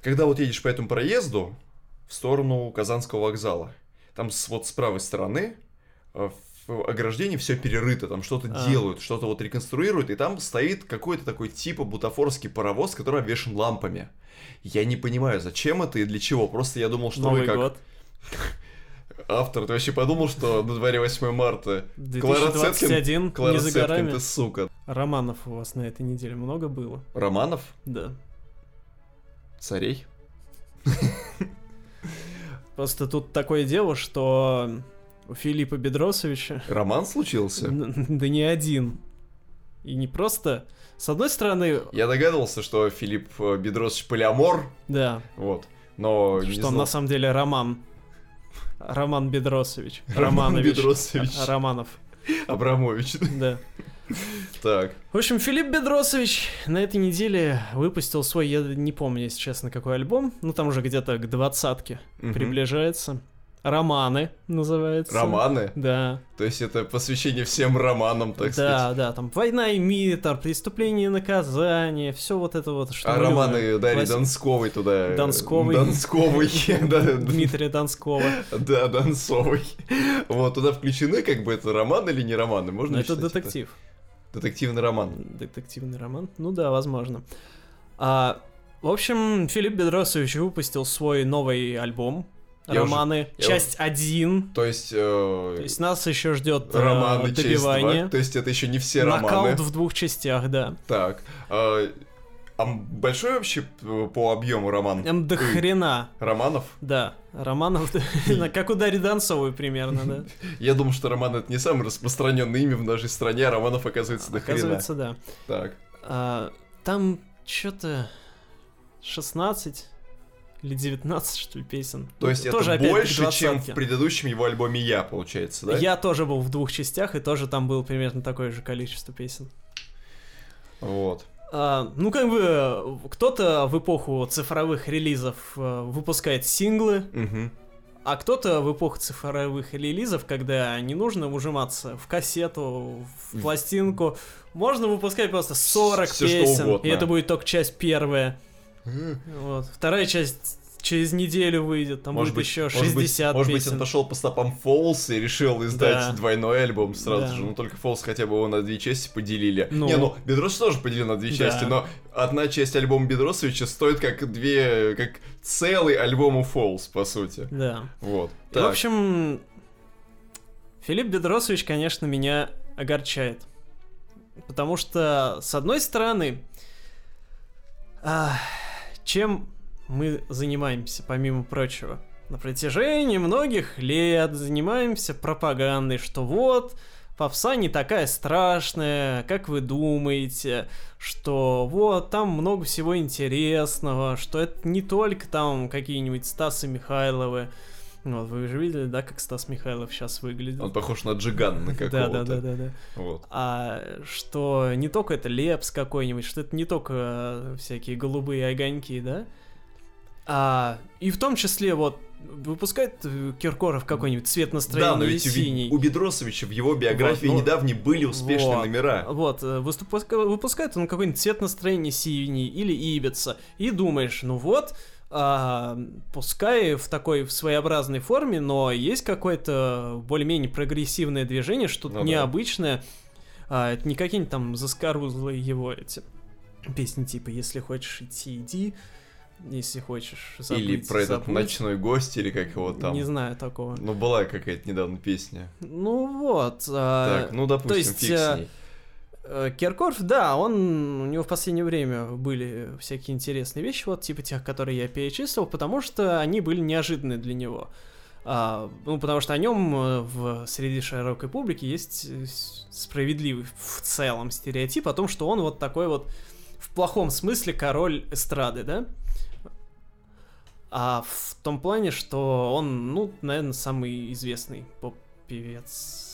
Когда вот едешь по этому проезду в сторону Казанского вокзала, там с, вот с правой стороны э, в ограждении все перерыто, там что-то А. делают, что-то вот реконструируют, и там стоит какой-то такой типа бутафорский паровоз, который обвешен лампами. Я не понимаю, зачем это и для чего. Просто я думал, что Новый вы как год. автор, ты вообще подумал, что на дворе 8 марта. Клара Цеткин, 2021, Клара не за Цеткин, ты сука. Романов у вас на этой неделе много было? Романов? Да. Царей? Просто тут такое дело, что у Филиппа Бедросовича Роман случился? да не один. И не просто... С одной стороны, Я догадывался, что Филипп э, Бедросович полиамор, да, вот, но что он на самом деле Роман. Роман Бедросович. Романович. Бедросович. Романов, Абрамович. да. Так, В общем, Филипп Бедросович на этой неделе выпустил свой, я не помню, если честно, какой альбом. Ну, там уже где-то к двадцатке приближается. Романы называется. романы, Да. то есть это посвящение всем романам, так да, сказать. да, там война и мир, там преступление и наказание, все вот это вот, что А мы любим. романы Дарьи Класс- Донсковой туда. э, Донсковой. Донсковой, да, Дмитрия Донского. да, Донцовой. Вот, туда включены, как бы, это роман или не романы, можно Но это детектив. Детективный роман. Детективный роман. Ну да, возможно. А, в общем, Филипп Бедросович выпустил свой новый альбом. Я уже- Романы. я часть 1. То есть, э, То есть нас еще ждет э, романы часть добивание. два. То есть это еще не все романы. Нокаут в двух частях, да. Так. А а большой вообще по объему роман? Эм, До хрена. Романов? Да, романов, как у Дарьи Донцовой примерно, да. Я думаю, что роман это не самое распространенное имя в нашей стране, а романов оказывается до хрена. Оказывается, да. Так. А, Там что-то 16 или 19, что ли, песен. То есть Ну, это опять к больше, чем в предыдущем его альбоме Я, получается, да? Я тоже был в двух частях, и тоже там было примерно такое же количество песен. Вот. А, ну, как бы, э, кто-то в эпоху цифровых релизов э, выпускает синглы, Мгм. а кто-то в эпоху цифровых релизов, когда не нужно ужиматься в кассету, в пластинку, можно выпускать просто 40 Всё, что песен, и это будет только часть первая. Вот. Вторая часть через неделю выйдет, там Может будет быть, еще может быть- 60 Может быть, он пошел по стопам Фолс и решил издать Да. двойной альбом сразу Да. же. Ну, только Фолс хотя бы его на две части поделили. Ну. Не, ну, Бедрос тоже поделил на две Да. части, но одна часть альбома Бедросовича стоит как две, как целый альбом у Фолс, по сути. Да. Вот. И, Так. В общем, Филипп Бедросович, конечно, меня огорчает. Потому что, с одной стороны, а, чем мы занимаемся, помимо прочего? На протяжении многих лет занимаемся пропагандой, что вот, попса не такая страшная, как вы думаете, что вот, там много всего интересного, что это не только там какие-нибудь Стасы Михайловы, вот, вы же видели, да, как Стас Михайлов сейчас выглядит? Он похож на Джигана на какого-то. Да, да, да, да, да. Вот. А что не только это Лепс какой-нибудь, что это не только э, всякие голубые огоньки, да? А, и в том числе вот выпускает э, Киркоров какой-нибудь цвет Да, но настроения ведь синий. у Бедросовича в его биографии Вот, ну, недавней были успешные вот. номера. Вот, э, выпускает он какой-нибудь цвет настроения синий или Ибица, и думаешь, ну вот, а, пускай в такой в своеобразной форме, но есть какое-то более-менее прогрессивное движение, что-то Ну да. необычное. А, это не какие-нибудь там заскорузлые его эти песни типа «Если хочешь идти, иди», «Если хочешь забыть, Или про этот забудь». ночной гость, или как его там. Не знаю такого. Ну, была какая-то недавно песня. Ну вот. а, так, ну, допустим, есть, фиг с э, ней. Э, Киркоров, да, он, у него в последнее время были всякие интересные вещи, вот типа тех, которые я перечислил, потому что они были неожиданны для него. А, ну, потому что о нем э, в среди широкой публики есть справедливый в целом стереотип о том, что он вот такой вот в плохом смысле король эстрады, да? А в том плане, что он, ну, наверное, самый известный поп-певец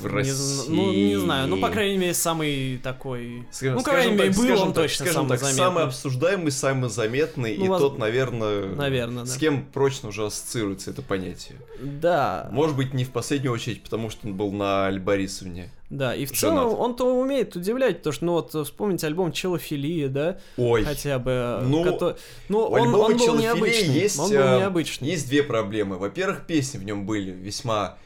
В Не России. зн- ну, не знаю, ну, по крайней мере, самый такой... Скажем- ну, по крайней мере, был он так, точно скажем самый так, заметный. самый обсуждаемый, самый заметный, Ну, и воз- тот, наверное, Наверное, да. с кем прочно уже ассоциируется это понятие. Да, Может быть, не в последнюю очередь, потому что он был на Аль Борисовне. да, и в женат. целом он-то умеет удивлять, потому что, ну, вот, вспомните альбом Челофилия, да, Ой, хотя бы... Ну, кото- ну он, он был необычный, есть, он был э, необычный. есть две проблемы. Во-первых, песни в нем были весьма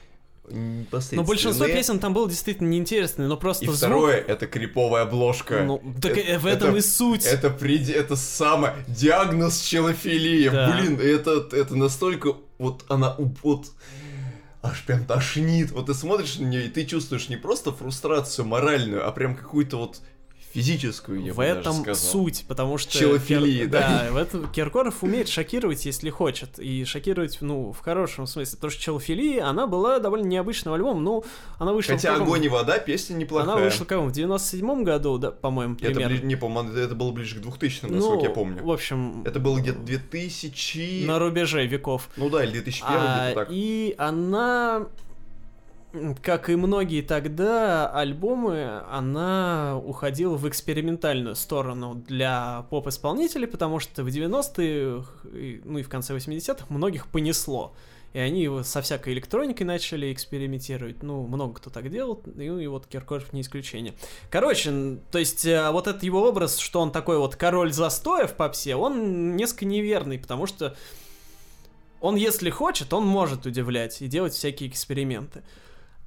Но большинство посредственные. песен там было действительно неинтересные, но просто И звук... второе, это криповая обложка. Ну, так Это- э, в этом это- и суть. Это, приди... это самое... Диагноз челофилия. Да. Блин, это, это настолько... Вот она... Вот... Аж прям тошнит. Вот ты смотришь на нее, и ты чувствуешь не просто фрустрацию моральную, а прям какую-то вот физическую, я в этом сказал. суть, потому что... Челофилии, Кир- да. в этом Киркоров умеет шокировать, если хочет, и шокировать, ну, в хорошем смысле, потому что Челофилия, она была довольно необычным альбомом, ну, она вышла... Хотя каком- огонь и вода песня неплохая. Она вышла, кого, в 97-м году, да, по-моему, Это, примерно. бли- не, по-моему, это было ближе к 2000, ну, насколько я помню. в общем, Это было где-то 2000... на рубеже веков. Ну да, или 2001, А, где-то так. и она, как и многие тогда альбомы, она уходила в экспериментальную сторону для поп-исполнителей, потому что в 90-е, и- ну и в конце 80-х многих понесло. И они со всякой электроникой начали экспериментировать. Ну, много кто так делал, и, и вот Киркоров не исключение. Короче, то есть э, вот этот его образ, что он такой вот король застоя в попсе, он несколько неверный, потому что он, если хочет, он может удивлять и делать всякие эксперименты.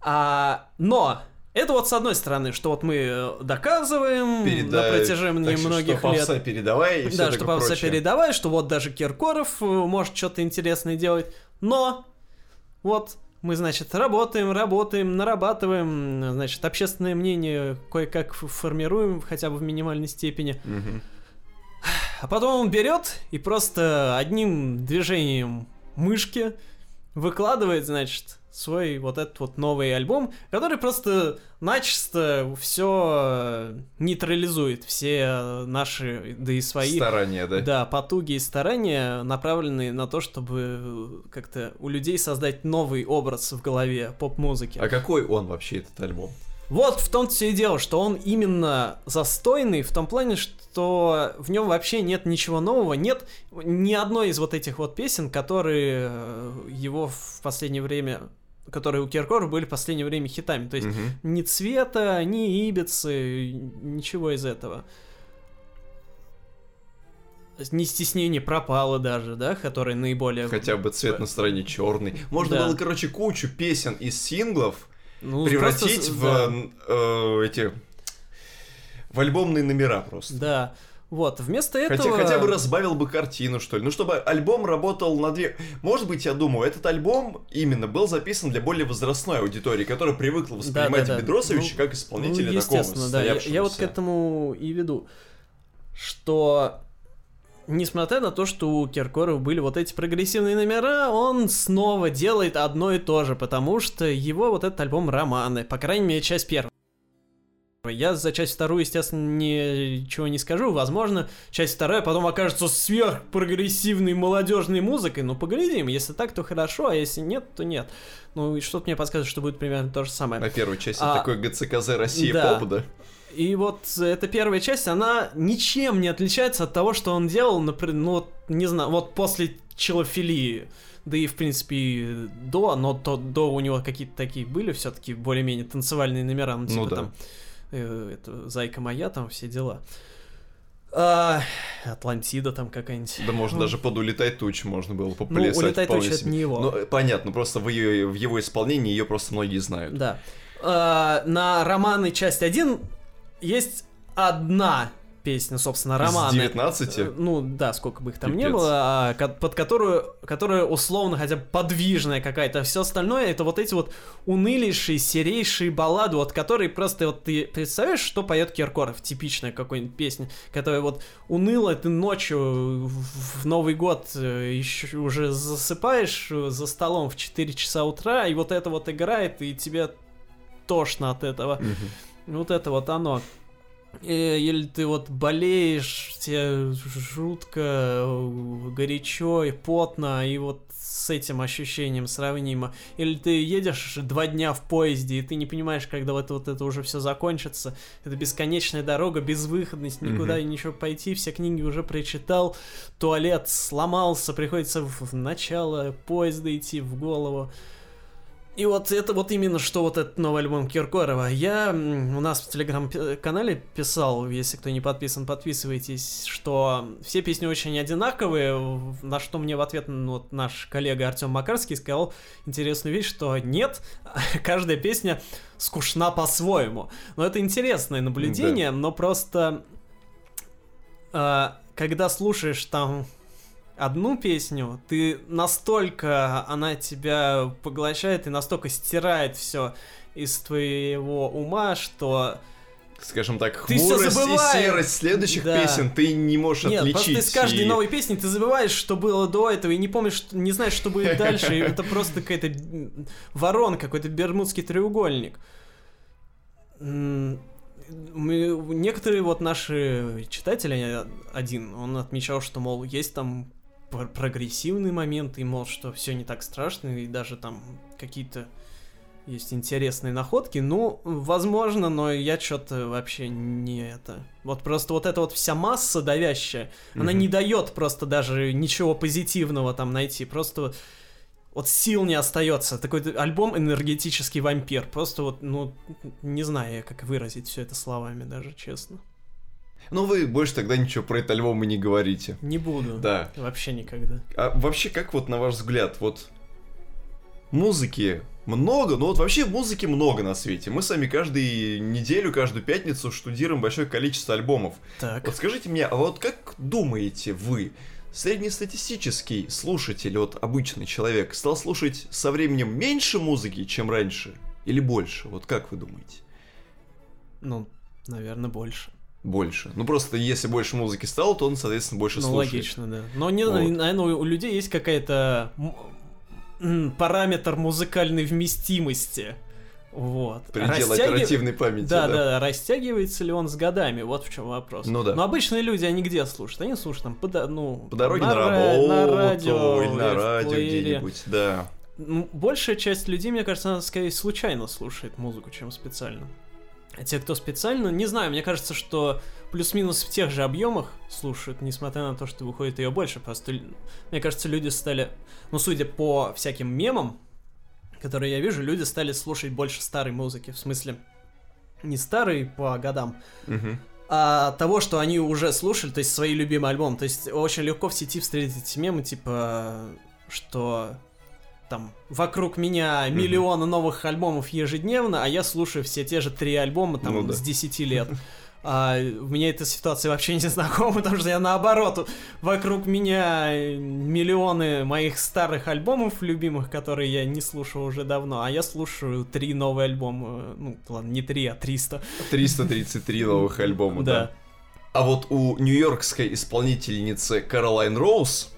А, но это вот с одной стороны, что вот мы э, доказываем Передай- на протяжении Так многих что лет. передавай и все Да, что прочее. передавай, что вот даже Киркоров э, может что-то интересное делать. Но вот мы, значит, работаем, работаем, нарабатываем, значит, общественное мнение кое-как формируем, хотя бы в минимальной степени. Мгм. А потом он берет и просто одним движением мышки выкладывает, значит, свой вот этот вот новый альбом, который просто начисто все нейтрализует, все наши, да и свои Старания, да? да, потуги и старания направлены на то, чтобы э, как-то у людей создать новый образ в голове поп-музыки. А какой он вообще, этот альбом? Вот в том-то все и дело, что он именно застойный в том плане, что в нем вообще нет ничего нового, нет ни одной из вот этих вот песен, которые э, его в последнее время, которые у Киркорова были в последнее время хитами. То есть Мгм. ни цвета, ни ибицы, ничего из этого. Ни стеснение пропало даже, да, который наиболее... Хотя бы цвет настроения черный. Можно Да. было, короче, кучу песен из синглов Ну, превратить просто в да. э, эти в альбомные номера просто. Да. Вот, вместо этого... Хотя, хотя бы разбавил бы картину, что ли. Ну, чтобы альбом работал на две... Может быть, я думаю, этот альбом именно был записан для более возрастной аудитории, которая привыкла воспринимать да. Бедросовича Ну, как исполнителя ну, такого да. Я, я вот к этому и веду. Что несмотря на то, что у Киркорова были вот эти прогрессивные номера, он снова делает одно и то же, потому что его вот этот альбом романы, по крайней мере, часть первая. Я за часть вторую, естественно, ничего не скажу. Возможно, часть вторая потом окажется сверхпрогрессивной молодежной музыкой. Ну, поглядим. Если так, то хорошо, а если нет, то нет. Ну, и что-то мне подсказывает, что будет примерно то же самое. На первой части А, такой ГЦКЗ Россия да. поп, да? И вот эта первая часть, она ничем не отличается от того, что он делал, например, ну, вот, не знаю, вот после Челофилии, да и, в принципе, до, но то, до у него какие-то такие были все-таки более-менее танцевальные номера, ну, типа Ну да. там, э, это, Зайка моя, там, все дела. А, Атлантида там какая-нибудь. Да можно Ну, даже под «Улетай туч» можно было поплясать. Ну, «Улетай туч» это не его. Ну, понятно, просто в ее, в его исполнении ее просто многие знают. Да. А, на романы часть 1 есть одна песня, собственно, романы. Из 19 Э, Ну да, сколько бы их там не Пипец. было, а, под которую, которая условно хотя бы подвижная какая-то. Все остальное это вот эти вот унылейшие, серейшие баллады, вот которые просто вот ты представляешь, что поет Киркоров, типичная какой-нибудь песня, которая вот уныло ты ночью в Новый год еще уже засыпаешь э, за столом в 4 часа утра, и вот это вот играет, и тебе тошно от этого. Мгм. Вот это вот оно. Э, или ты вот болеешь, тебе жутко, э, горячо и потно, и вот с этим ощущением сравнимо. Или ты едешь два дня в поезде, и ты не понимаешь, когда вот, вот это уже все закончится. Это бесконечная дорога, безвыходность, никуда mm-hmm. ничего пойти, все книги уже прочитал, туалет сломался, приходится в, в начало поезда идти в голову. И вот это вот именно что вот этот новый альбом Киркорова. Я у нас в телеграм-канале писал, если кто не подписан, подписывайтесь, что все песни очень одинаковые, на что мне в ответ ну, вот наш коллега Артем Макарский сказал интересную вещь, что нет, каждая песня скучна по-своему. Но это интересное наблюдение, да. но просто э, когда слушаешь там одну песню, ты настолько она тебя поглощает и настолько стирает все из твоего ума, что скажем так, хмурость и серость следующих да. песен ты не можешь Нет, отличить. Ты с каждой и... новой песни ты забываешь, что было до этого, и не помнишь, не знаешь, что будет дальше, и это просто какая-то ворон, какой-то бермудский треугольник. Мы, некоторые вот наши читатели, один, он отмечал, что, мол, есть там прогрессивный момент, и мол, что все не так страшно, и даже там какие-то есть интересные находки. Ну, возможно, но я что-то вообще не это. Вот просто вот эта вот вся масса давящая, mm-hmm. она не дает просто даже ничего позитивного там найти. Просто вот сил не остается. Такой альбом энергетический вампир. Просто вот, ну, не знаю, как выразить все это словами даже, честно. Ну, вы больше тогда ничего про этот альбом и не говорите. Не буду. Да. Вообще никогда. А вообще, как вот на ваш взгляд, вот музыки много, ну вот вообще музыки много на свете. Мы сами каждую неделю, каждую пятницу штудируем большое количество альбомов. Так. Вот скажите мне, а вот как думаете вы, среднестатистический слушатель, вот обычный человек, стал слушать со временем меньше музыки, чем раньше? Или больше? Вот как вы думаете? Ну, наверное, больше больше. Ну просто если больше музыки стало, то он, соответственно, больше ну, слушает. логично, да. Но, не, вот. наверное, у людей есть какая-то параметр музыкальной вместимости. Вот. Предел Растяги... оперативной памяти. Да, да, да, растягивается ли он с годами? Вот в чем вопрос. Ну да. Но обычные люди, они где слушают? Они слушают там по, ну, по дороге на, на работу, на радио, или на радио где-нибудь, да. Большая часть людей, мне кажется, она скорее случайно слушает музыку, чем специально. Те, кто специально, не знаю, мне кажется, что плюс-минус в тех же объемах слушают, несмотря на то, что выходит ее больше. Просто, мне кажется, люди стали, ну, судя по всяким мемам, которые я вижу, люди стали слушать больше старой музыки. В смысле, не старой по годам, угу. а того, что они уже слушали, то есть свои любимые альбомы. То есть очень легко в сети встретить мемы, типа, что там вокруг меня миллионы mm-hmm. новых альбомов ежедневно, а я слушаю все те же три альбома там ну, да. с 10 лет. А меня эта ситуация вообще не знакома, потому что я наоборот, вокруг меня миллионы моих старых альбомов любимых, которые я не слушал уже давно, а я слушаю три новые альбома, ну ладно, не три, а 300. 333 новых альбома, да. А вот у нью-йоркской исполнительницы Каролайн Роуз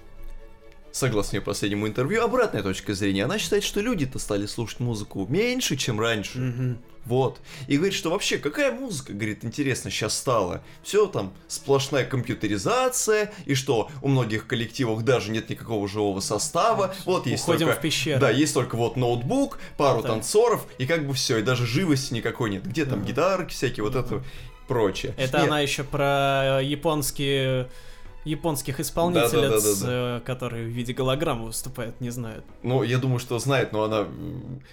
Согласно ее последнему интервью, обратная точка зрения. Она считает, что люди-то стали слушать музыку меньше, чем раньше. Mm-hmm. Вот. И говорит, что вообще, какая музыка, говорит, интересно сейчас стала. Все там сплошная компьютеризация, и что у многих коллективов даже нет никакого живого состава. Вот есть Уходим только... в пещеру. Да, есть только вот ноутбук, пару так. танцоров, и как бы все, и даже живости никакой нет. Где там mm-hmm. гитарки всякие, вот mm-hmm. это прочее. Это нет. она еще про японские японских исполнительниц, да, да, да, да, да. которые в виде голограммы выступают, не знают. Ну, я думаю, что знает, но она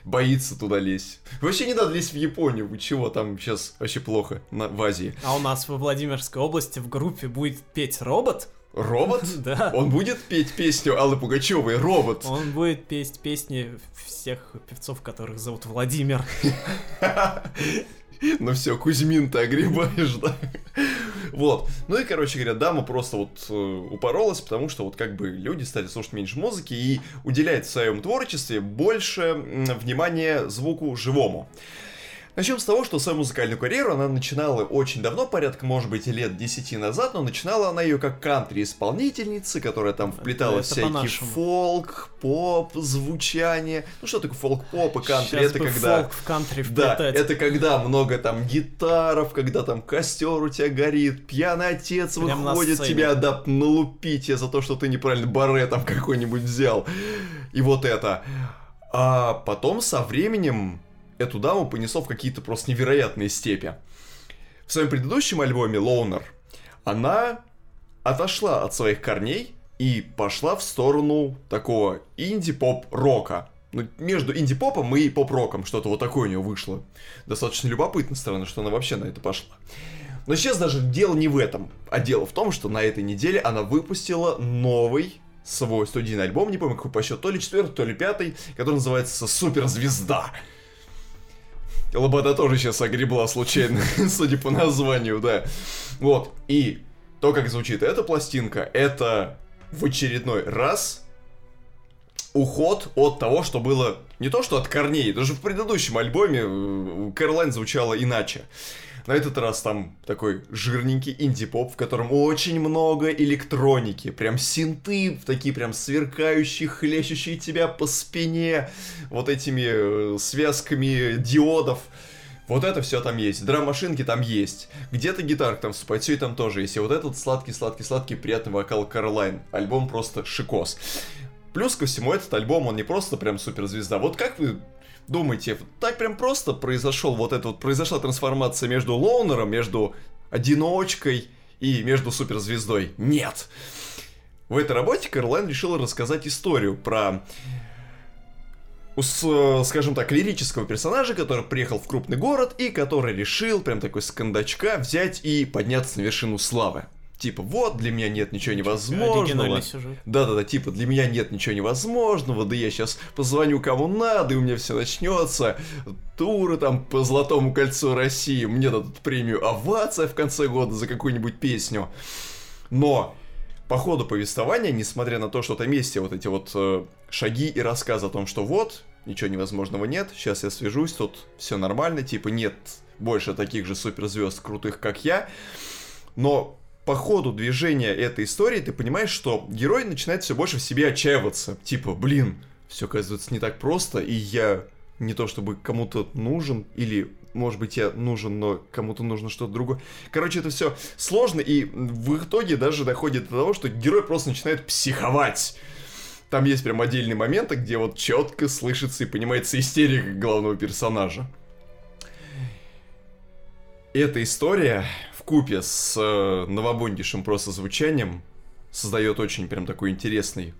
боится туда лезть. Вообще не надо лезть в Японию, вы чего, там сейчас вообще плохо на, в Азии. А у нас во Владимирской области в группе будет петь робот? Робот? Да. Он будет петь песню Аллы Пугачевой, робот. Он будет петь песни всех певцов, которых зовут Владимир. Ну все, Кузьмин ты огребаешь, да? Вот. Ну и, короче говоря, дама просто вот э, упоролась, потому что вот как бы люди стали слушать меньше музыки и уделяет в своем творчестве больше внимания звуку живому. Начнем с того, что свою музыкальную карьеру она начинала очень давно, порядка, может быть, лет 10 назад, но начинала она ее как кантри-исполнительница, которая там вплетала Это всякий по-нашему. фолк, поп, звучание. Ну что такое фолк-поп и кантри? Щас это когда... фолк в кантри Да, вплетать. это когда много там гитаров, когда там костер у тебя горит, пьяный отец Прям выходит тебя да, налупить за то, что ты неправильно баре там какой-нибудь взял. И вот это. А потом со временем эту даму понесло в какие-то просто невероятные степи. В своем предыдущем альбоме Loner она отошла от своих корней и пошла в сторону такого инди-поп-рока. Ну, между инди-попом и поп-роком что-то вот такое у нее вышло. Достаточно любопытно странно, что она вообще на это пошла. Но сейчас даже дело не в этом, а дело в том, что на этой неделе она выпустила новый свой студийный альбом, не помню какой по счету, то ли четвертый, то ли пятый, который называется «Суперзвезда». Лобода тоже сейчас огребла случайно, судя по названию, да. Вот, и то, как звучит эта пластинка, это в очередной раз уход от того, что было не то, что от корней, даже в предыдущем альбоме Кэролайн звучала иначе. На этот раз там такой жирненький инди-поп, в котором очень много электроники. Прям синты, такие прям сверкающие, хлещущие тебя по спине вот этими э, связками диодов. Вот это все там есть. Драм-машинки там есть. Где-то гитарка там вступает, все и там тоже есть. И вот этот сладкий-сладкий-сладкий приятный вокал Каролайн. Альбом просто шикос. Плюс ко всему, этот альбом, он не просто прям суперзвезда. Вот как вы думаете, так прям просто произошел вот это вот, произошла трансформация между Лоунером, между одиночкой и между суперзвездой? Нет. В этой работе Кэролайн решила рассказать историю про с, скажем так, лирического персонажа, который приехал в крупный город и который решил прям такой с кондачка взять и подняться на вершину славы. Типа, вот, для меня нет ничего невозможного. Оригинальный сюжет. Да-да-да, типа, для меня нет ничего невозможного, да я сейчас позвоню кому надо, и у меня все начнется. Туры там по Золотому кольцу России, мне дадут премию «Овация» в конце года за какую-нибудь песню. Но по ходу повествования, несмотря на то, что там есть вот эти вот э, шаги и рассказы о том, что вот, ничего невозможного нет, сейчас я свяжусь, тут все нормально, типа нет больше таких же суперзвезд крутых, как я, но по ходу движения этой истории ты понимаешь, что герой начинает все больше в себе отчаиваться. Типа, блин, все оказывается не так просто, и я не то чтобы кому-то нужен, или, может быть, я нужен, но кому-то нужно что-то другое. Короче, это все сложно, и в итоге даже доходит до того, что герой просто начинает психовать. Там есть прям отдельные моменты, где вот четко слышится и понимается истерика главного персонажа. Эта история купе с э, новобондишем просто звучанием создает очень прям такой интересный,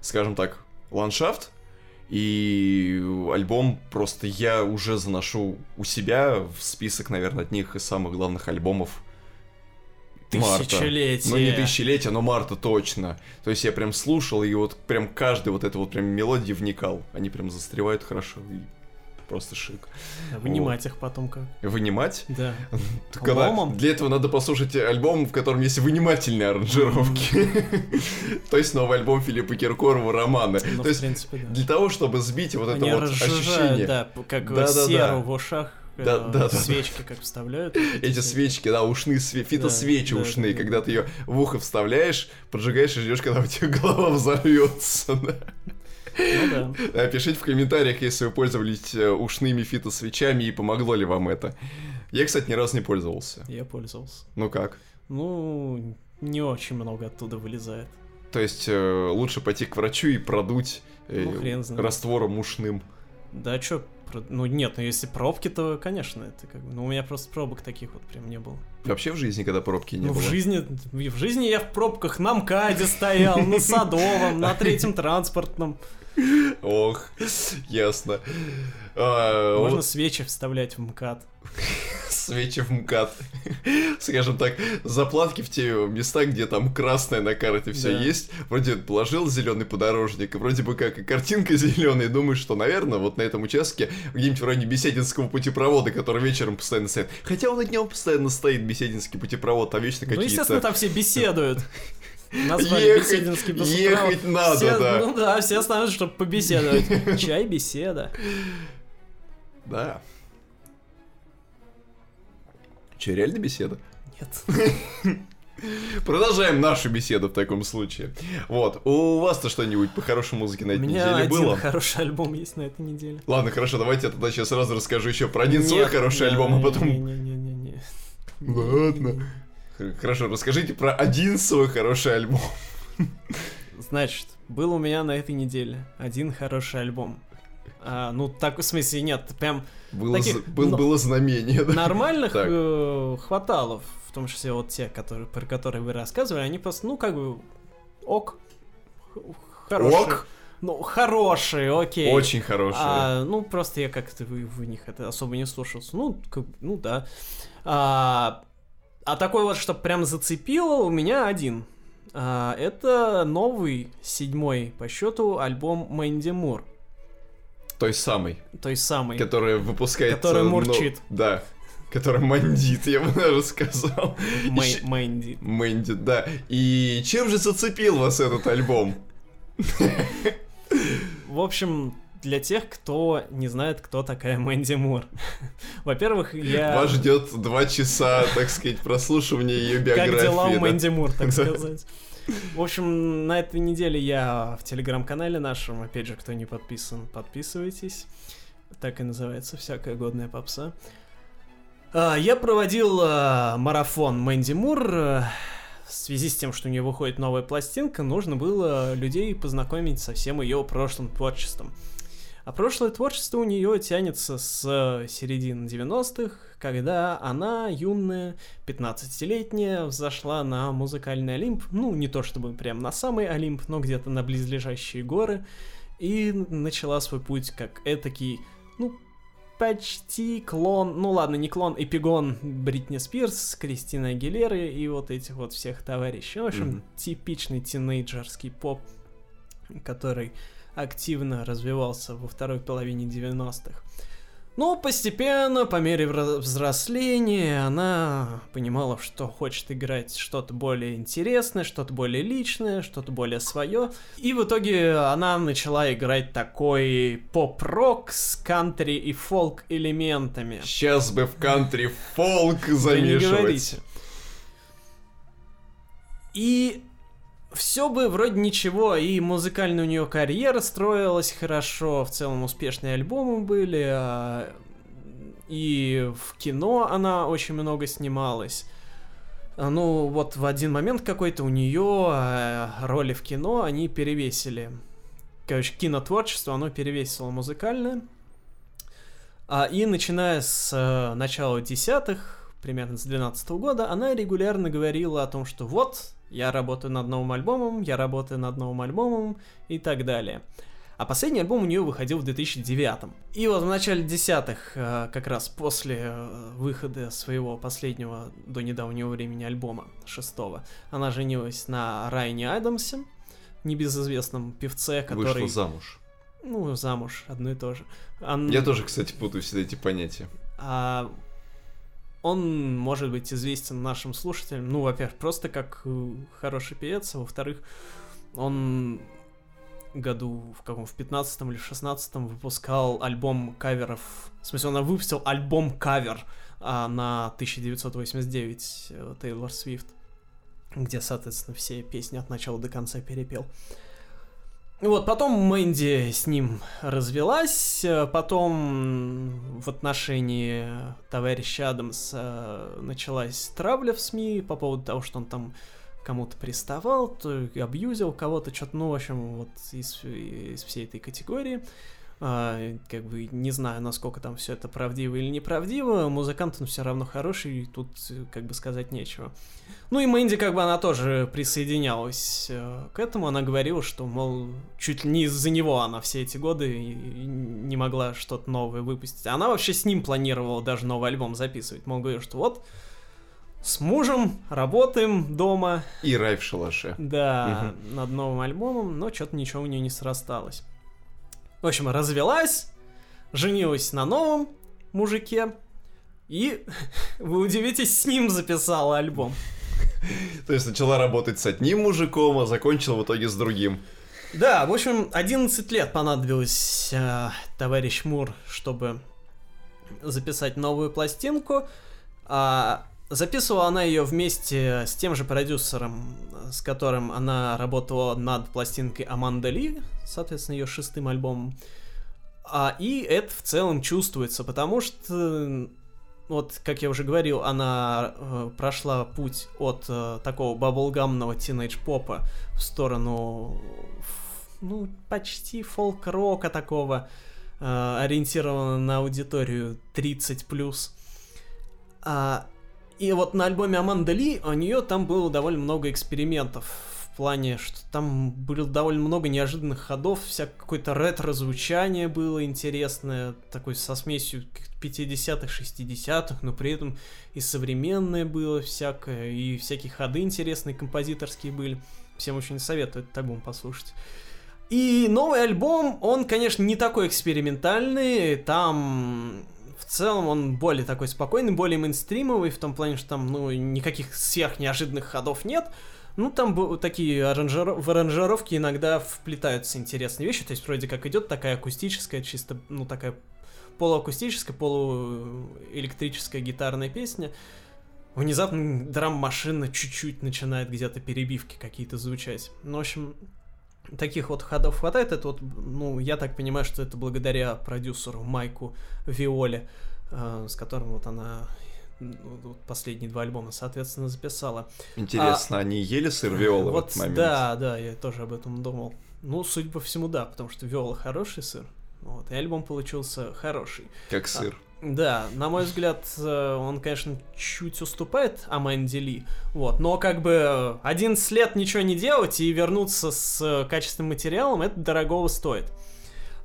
скажем так, ландшафт. И альбом просто я уже заношу у себя в список, наверное, одних из самых главных альбомов марта. Тысячелетие. Ну не тысячелетие, но марта точно. То есть я прям слушал и вот прям каждый вот это вот прям мелодии вникал. Они прям застревают хорошо и просто шик. А Вынимать их потом как. Вынимать? Да. Ломом? Для этого надо послушать альбом, в котором есть вынимательные аранжировки. То есть новый альбом Филиппа Киркорова «Романы». Ну, То в есть принципе, да. для того, чтобы сбить вот это вот ощущение. да, как серу в ушах. э, Да, да, да, свечки как вставляют. вот Эти свечки, да, ушные, све- фитосвечи да, ушные, да, да. когда ты ее в ухо вставляешь, поджигаешь и ждешь, когда у тебя голова взорвется. да. Ну да. Пишите в комментариях, если вы пользовались э, ушными фитосвечами и помогло ли вам это. Я, кстати, ни разу не пользовался. Я пользовался. Ну как? Ну, не очень много оттуда вылезает. То есть э, лучше пойти к врачу и продуть э, Ну, хрен знает. раствором ушным. Да, чё, ну нет, ну если пробки, то, конечно, это как бы... Ну, у меня просто пробок таких вот прям не было. Вообще в жизни, когда пробки не ну, было. в жизни, в жизни я в пробках на МКАДе стоял, на Садовом, на Третьем транспортном. Ох, ясно. А, Можно свечи вставлять в МКАД. свечи в МКАД. Скажем так, заплатки в те места, где там красное на карте все Да. есть. Вроде положил зеленый подорожник, и вроде бы как и картинка зеленая, думаешь, что, наверное, вот на этом участке где-нибудь в районе Бесединского путепровода, который вечером постоянно стоит. Хотя он и днем постоянно стоит, Бесединский путепровод, там вечно Ну, какие-то... естественно, там все беседуют. Назвали Ехать- бесединский беспровод. ехать надо, Все- да. Ну да, все останутся, чтобы побеседовать. Чай, беседа. Да. Че, реально беседа? Нет. Продолжаем нашу беседу в таком случае. Вот, у вас-то что-нибудь по хорошей музыке на этой неделе один было? хороший альбом есть на этой неделе. Ладно, хорошо, давайте я тогда сейчас сразу расскажу еще про один свой хороший альбом, а потом... Не-не-не-не. Ладно. Хорошо, расскажите про один свой хороший альбом. Значит, был у меня на этой неделе один хороший альбом. А, ну, так, в смысле, нет, прям Было, Таких, был- но- было знамение, да? нормальных э, хватало, в том числе вот те, которые, про которые вы рассказывали, они просто, ну, как бы, ок, хорошие. Ок? Ну, хорошие, окей. Очень хороший. А, ну, просто я как-то в, в них это особо не слушался. Ну, как- ну да. А, а такой вот, что прям зацепило, у меня один. А, это новый, седьмой по счету, альбом Мэнди Мур. Той самой, Той самой. которая выпускает... Который э, но- мурчит. Да. Который мандит, я бы даже сказал. Мэнди. Мэнди, да. И чем же зацепил вас этот альбом? В общем, для тех, кто не знает, кто такая Мэнди Мур. Во-первых, я... Вас ждет два часа, так сказать, прослушивания ее биографии. Как дела у да? Мэнди Мур, так сказать. В общем, на этой неделе я в телеграм-канале нашем, опять же, кто не подписан, подписывайтесь. Так и называется «Всякая годная попса». А, Я проводил а, марафон Мэнди Мур. а, В связи с тем, что у нее выходит новая пластинка, нужно было людей познакомить со всем ее прошлым творчеством. А прошлое творчество у нее тянется с э, середины 90-х, когда она, юная, 15-летняя, взошла на музыкальный Олимп. Ну, не то чтобы прям на самый Олимп, но где-то на близлежащие горы. И начала свой путь как этакий, ну, почти клон, ну ладно, не клон, эпигон Бритни Спирс, Кристины Агилеры и вот этих вот всех товарищей. В общем, Мгм. типичный тинейджерский поп, который активно развивался во второй половине 90-х. Но постепенно, по мере взросления, она понимала, что хочет играть что-то более интересное, что-то более личное, что-то более свое. И в итоге она начала играть такой поп-рок с кантри и фолк элементами. Сейчас бы в кантри фолк не замешивать. говорите. И все бы вроде ничего, и музыкальная у нее карьера строилась хорошо, в целом успешные альбомы были, а, и в кино она очень много снималась. А, Ну, вот в один момент какой-то у нее а, роли в кино, они перевесили. Короче, кинотворчество, оно перевесило музыкальное. А, и начиная с э, начала десятых, примерно с 12 года, она регулярно говорила о том, что вот, я работаю над новым альбомом, я работаю над новым альбомом и так далее. А последний альбом у нее выходил в 2009. И вот в начале десятых, э, как раз после э, выхода своего последнего до недавнего времени альбома, шестого, она женилась на Райне Адамсе, небезызвестном певце, который... Вышла замуж. Ну, замуж, одно и то же. Он- Я тоже, кстати, путаю всегда эти понятия. а, он может быть известен нашим слушателям, ну, во-первых, просто как э, хороший певец, а во-вторых, он году в каком в 15 или 16 выпускал альбом каверов. В смысле, он выпустил альбом кавер а, на 1989 э, Тейлор Свифт, где, соответственно, все песни от начала до конца перепел. И Вот, потом Мэнди с ним развелась, э, потом в отношении товарища Адамса началась травля в СМИ по поводу того, что он там кому-то приставал, то абьюзил кого-то, что-то, ну, в общем, вот из, из всей этой категории. А, как бы не знаю, насколько там все это правдиво или неправдиво, музыкант он все равно хороший, и тут э, как бы сказать нечего. Ну и Мэнди, как бы она тоже присоединялась э, к этому, она говорила, что, мол, чуть ли не из-за него она все эти годы не могла что-то новое выпустить. Она вообще с ним планировала даже новый альбом записывать. Мол, говорю, что вот, с мужем работаем дома, И рай в шалаше. да, над новым альбомом, но что-то ничего у нее не срасталось. В общем, развелась, женилась на новом мужике, и, вы удивитесь, с ним записала альбом. То есть начала работать с одним мужиком, а закончила в итоге с другим. Да, в общем, 11 лет понадобилось э, товарищ Мур, чтобы записать новую пластинку. А записывала она ее вместе с тем же продюсером, с которым она работала над пластинкой Аманда Ли, соответственно, ее шестым альбомом. А, и это в целом чувствуется, потому что, вот, как я уже говорил, она э, прошла путь от э, такого баблгамного тинейдж-попа в сторону, ну, почти фолк-рока такого, э, ориентированного на аудиторию 30+. А, и вот на альбоме Аманда Ли у нее там было довольно много экспериментов в плане, что там было довольно много неожиданных ходов, вся какое-то ретро-звучание было интересное, такой со смесью 50-х, 60-х, но при этом и современное было всякое, и всякие ходы интересные композиторские были. Всем очень советую этот альбом послушать. И новый альбом, он, конечно, не такой экспериментальный, там целом он более такой спокойный, более мейнстримовый, в том плане, что там, ну, никаких сверх неожиданных ходов нет. Ну, там такие аранжиров... в аранжировки иногда вплетаются интересные вещи, то есть вроде как идет такая акустическая, чисто, ну, такая полуакустическая, полуэлектрическая гитарная песня. Внезапно драм-машина чуть-чуть начинает где-то перебивки какие-то звучать. Ну, в общем, таких вот ходов хватает. Это вот, ну, я так понимаю, что это благодаря продюсеру Майку Виоле, э, с которым вот она последние два альбома, соответственно, записала. Интересно, а, они ели сыр Виола вот, в этот момент? Да, да, я тоже об этом думал. Ну, судя по всему, да, потому что Виола хороший сыр. Вот, и альбом получился хороший. Как а, сыр. А, да, на мой взгляд, э, он, конечно, чуть уступает Аманди Ли, вот, но как бы 11 лет ничего не делать и вернуться с качественным материалом, это дорогого стоит.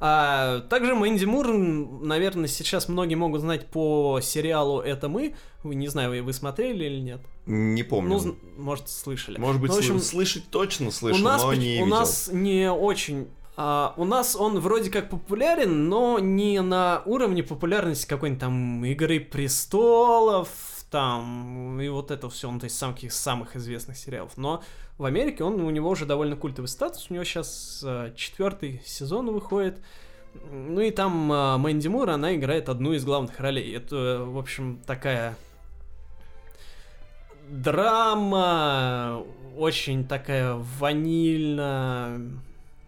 А, также Мэнди Мур, наверное, сейчас многие могут знать по сериалу «Это мы». Не знаю, вы, вы смотрели или нет? Не помню. Ну, может, слышали. Может быть, ну, в общем, слышать точно слышал, у нас, но не У видел. нас не очень Uh, у нас он вроде как популярен, но не на уровне популярности какой-нибудь там Игры престолов, там, и вот это все, он, то есть самых, самых известных сериалов. Но в Америке он, у него уже довольно культовый статус, у него сейчас uh, четвертый сезон выходит. Ну и там uh, Мэнди Мур, она играет одну из главных ролей. Это, в общем, такая драма, очень такая ванильная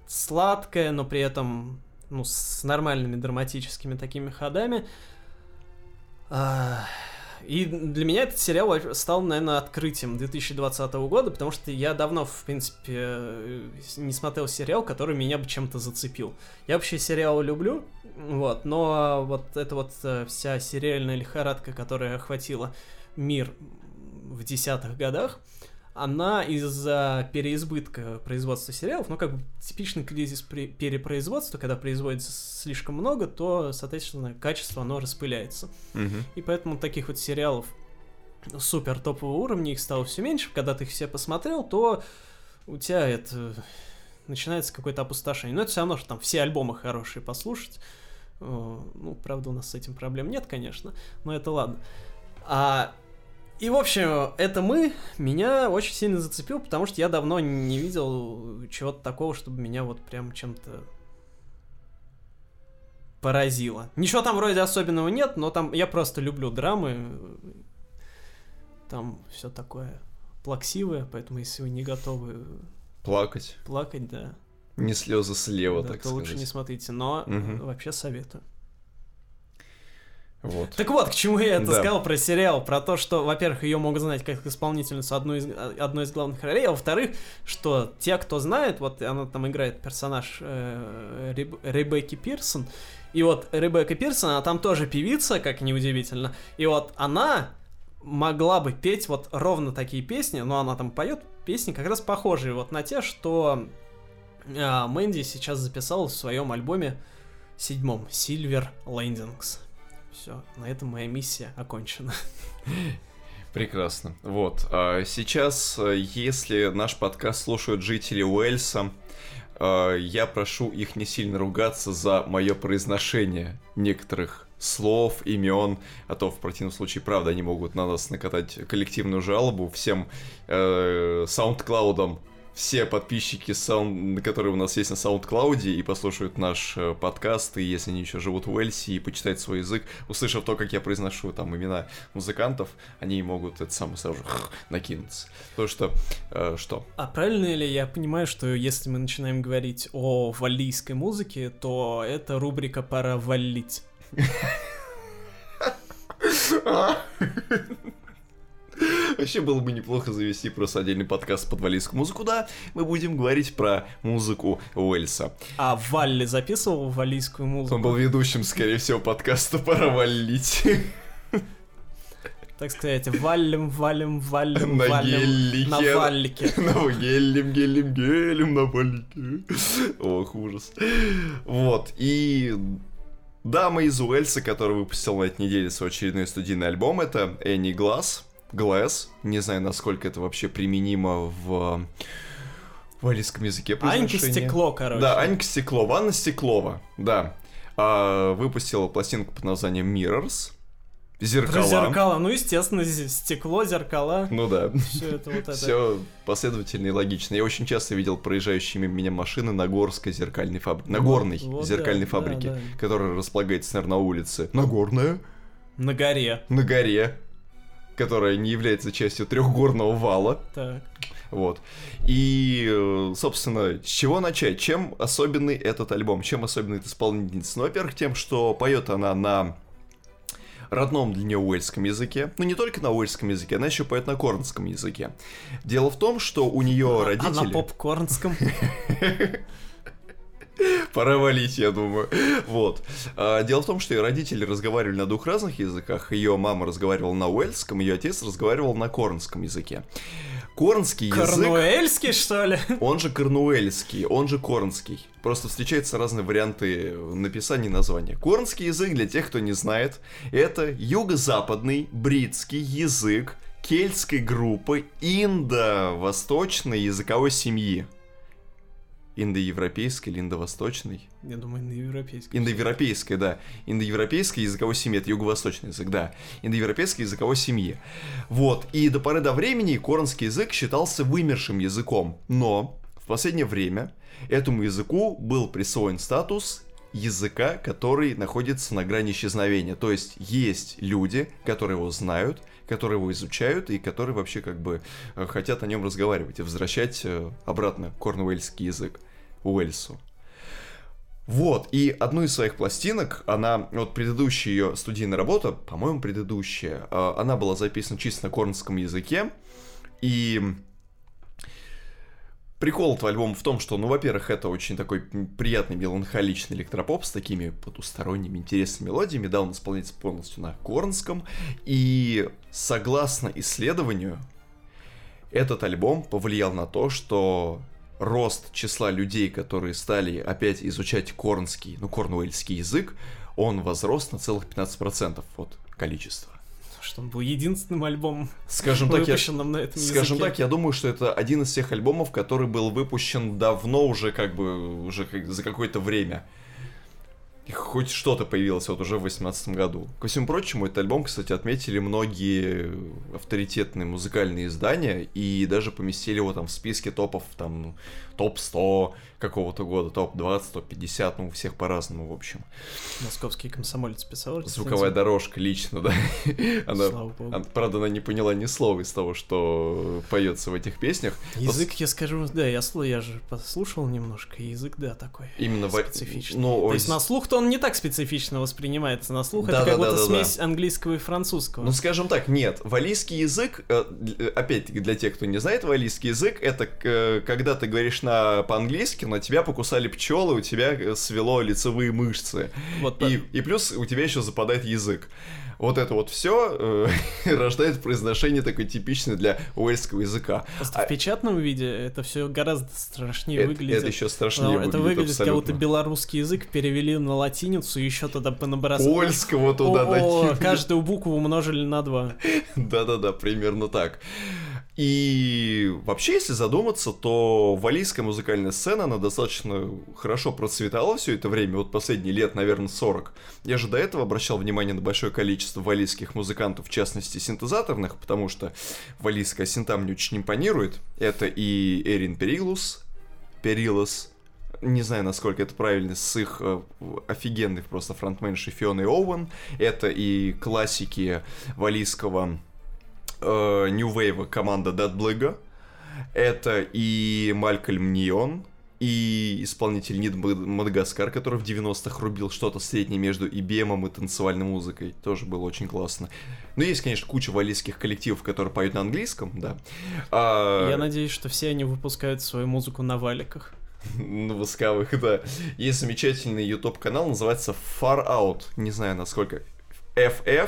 сладкая, но при этом ну, с нормальными драматическими такими ходами. А, и для меня этот сериал стал, наверное, открытием 2020 года, потому что я давно, в принципе, не смотрел сериал, который меня бы чем-то зацепил. Я вообще сериалы люблю, вот, но вот эта вот э, вся сериальная лихорадка, которая охватила мир в десятых годах, она из-за переизбытка производства сериалов, ну, как бы типичный кризис при перепроизводства, когда производится слишком много, то, соответственно, качество, оно распыляется. Угу. И поэтому таких вот сериалов супер топового уровня их стало все меньше. Когда ты их все посмотрел, то у тебя это начинается какое-то опустошение. Но это все равно, что там все альбомы хорошие послушать. Ну, правда, у нас с этим проблем нет, конечно, но это ладно. А и, в общем, это мы меня очень сильно зацепил, потому что я давно не видел чего-то такого, чтобы меня вот прям чем-то поразило. Ничего там вроде особенного нет, но там я просто люблю драмы. Там все такое плаксивое, поэтому если вы не готовы плакать, плакать, да. Не слезы слева, да, так то сказать. лучше не смотрите, но угу. вообще советую. Вот. Так вот, к чему я это да. сказал про сериал, про то, что, во-первых, ее могут знать как исполнительницу одной из, одной из главных ролей, а во-вторых, что те, кто знает, вот она там играет персонаж э, Реб, Ребекки Пирсон, и вот Ребекка Пирсон, она там тоже певица, как неудивительно, и вот она могла бы петь вот ровно такие песни, но она там поет песни как раз похожие вот на те, что э, Мэнди сейчас записал в своем альбоме седьмом Silver Landings. Все, на этом моя миссия окончена. Прекрасно. Вот. А сейчас, э, если наш подкаст слушают жители Уэльса, э, я прошу их не сильно ругаться за мое произношение некоторых слов, имен, а то в противном случае, правда, они могут на нас накатать коллективную жалобу всем э, саундклаудам все подписчики, саунд, которые у нас есть на SoundCloud, и послушают наш э, подкаст, и если они еще живут в Уэльсе, и почитают свой язык, услышав то, как я произношу там имена музыкантов, они могут это самое сразу накинуться. То что, э, что? А правильно ли я понимаю, что если мы начинаем говорить о валлийской музыке, то это рубрика «Пора валить»? Вообще было бы неплохо завести просто отдельный подкаст под валийскую музыку, да, мы будем говорить про музыку Уэльса. А Валли записывал валийскую музыку? Он был ведущим, скорее всего, подкаста «Пора валить». Так сказать, валим, валим, валим, на валим гелике. на валике. На гелем, гелем, гелем на валике. Ох, ужас. Вот, и дама из Уэльса, которая выпустила на этой неделе свой очередной студийный альбом, это Энни Глаз. Glass. Не знаю, насколько это вообще применимо в валийском языке Анька Стекло, короче. Да, Анька Стекло, Анна Стеклова, да. А, выпустила пластинку под названием Mirrors. Зеркала. Про зеркала, ну естественно, стекло, зеркала. Ну да. Все это вот это. Все последовательно и логично. Я очень часто видел проезжающие мимо меня машины на Горской зеркальной фабрике. На Горной вот, зеркальной да, фабрике, да, да. которая располагается, наверное, на улице. Нагорная. На горе. На горе которая не является частью трехгорного вала. Так. Вот. И, э, собственно, с чего начать? Чем особенный этот альбом? Чем особенный этот исполнительница? Ну, во-первых, тем, что поет она на родном для нее уэльском языке. Ну, не только на уэльском языке, она еще поет на корнском языке. Дело в том, что у нее родители... А на поп-корнском? Пора валить, я думаю. Вот. А, дело в том, что ее родители разговаривали на двух разных языках. Ее мама разговаривала на уэльском, ее отец разговаривал на корнском языке. Корнский язык... Корнуэльский, что ли? Он же корнуэльский, он же корнский. Просто встречаются разные варианты написания названия. Корнский язык, для тех, кто не знает, это юго-западный бритский язык кельтской группы индо-восточной языковой семьи индоевропейской или индовосточной? Я думаю, индоевропейской. Индоевропейской, да. Индоевропейской языковой семьи, это юго-восточный язык, да. Индоевропейской языковой семьи. Вот, и до поры до времени коронский язык считался вымершим языком, но в последнее время этому языку был присвоен статус языка, который находится на грани исчезновения. То есть есть люди, которые его знают, которые его изучают и которые вообще как бы э, хотят о нем разговаривать и возвращать э, обратно корнуэльский язык Уэльсу. Вот, и одну из своих пластинок, она, вот предыдущая ее студийная работа, по-моему, предыдущая, э, она была записана чисто на корнском языке, и Прикол этого альбома в том, что, ну, во-первых, это очень такой приятный меланхоличный электропоп с такими потусторонними интересными мелодиями. Да, он исполняется полностью на корнском. И согласно исследованию, этот альбом повлиял на то, что рост числа людей, которые стали опять изучать корнский, ну, корнуэльский язык, он возрос на целых 15% от количества что он был единственным альбомом, скажем так, я, на этом Скажем языке. так, я думаю, что это один из тех альбомов, который был выпущен давно уже, как бы, уже за какое-то время хоть что-то появилось вот уже в 2018 году. Ко всему прочему, этот альбом, кстати, отметили многие авторитетные музыкальные издания и даже поместили его там в списке топов, там, топ-100 какого-то года, топ-20, топ-50, ну, у всех по-разному, в общем. Московский комсомолец писал. Звуковая дорожка лично, да. Она, она, правда, она не поняла ни слова из того, что поется в этих песнях. Язык, Но... я скажу, да, я, я же послушал немножко, язык, да, такой Именно специфичный. Ну, То есть на слух-то он не так специфично воспринимается, на слух да, это как будто да, смесь да. английского и французского. Ну, скажем так, нет, валийский язык, э, опять-таки, для тех, кто не знает валийский язык, это э, когда ты говоришь на по-английски, на тебя покусали пчелы, у тебя э, свело лицевые мышцы. Вот, и, и плюс у тебя еще западает язык вот это вот все э, рождает произношение такое типичное для уэльского языка. Просто а... в печатном виде это все гораздо страшнее это, выглядит. Это еще страшнее Но выглядит. Это выглядит, как будто белорусский язык перевели на латиницу и еще туда понабросали. Польского туда накинули. Каждую букву умножили на два. Да-да-да, примерно так. И вообще, если задуматься, то валийская музыкальная сцена, она достаточно хорошо процветала все это время, вот последние лет, наверное, 40. Я же до этого обращал внимание на большое количество валийских музыкантов, в частности, синтезаторных, потому что валийская синта мне очень импонирует. Это и Эрин Перилус, Перилус, не знаю, насколько это правильно, с их э, офигенных просто фронтменшей Фионой Оуэн. Это и классики валийского э, New Wave команда Dead Bligga. Это и Малькольм Нион, и исполнитель Нид Мадагаскар, который в 90-х рубил что-то среднее между IBM и танцевальной музыкой. Тоже было очень классно. Но есть, конечно, куча валийских коллективов, которые поют на английском, да. А... Я надеюсь, что все они выпускают свою музыку на валиках. На восковых, да. Есть замечательный YouTube канал, называется Far Out. Не знаю, насколько. F-F-A-R-O-U-T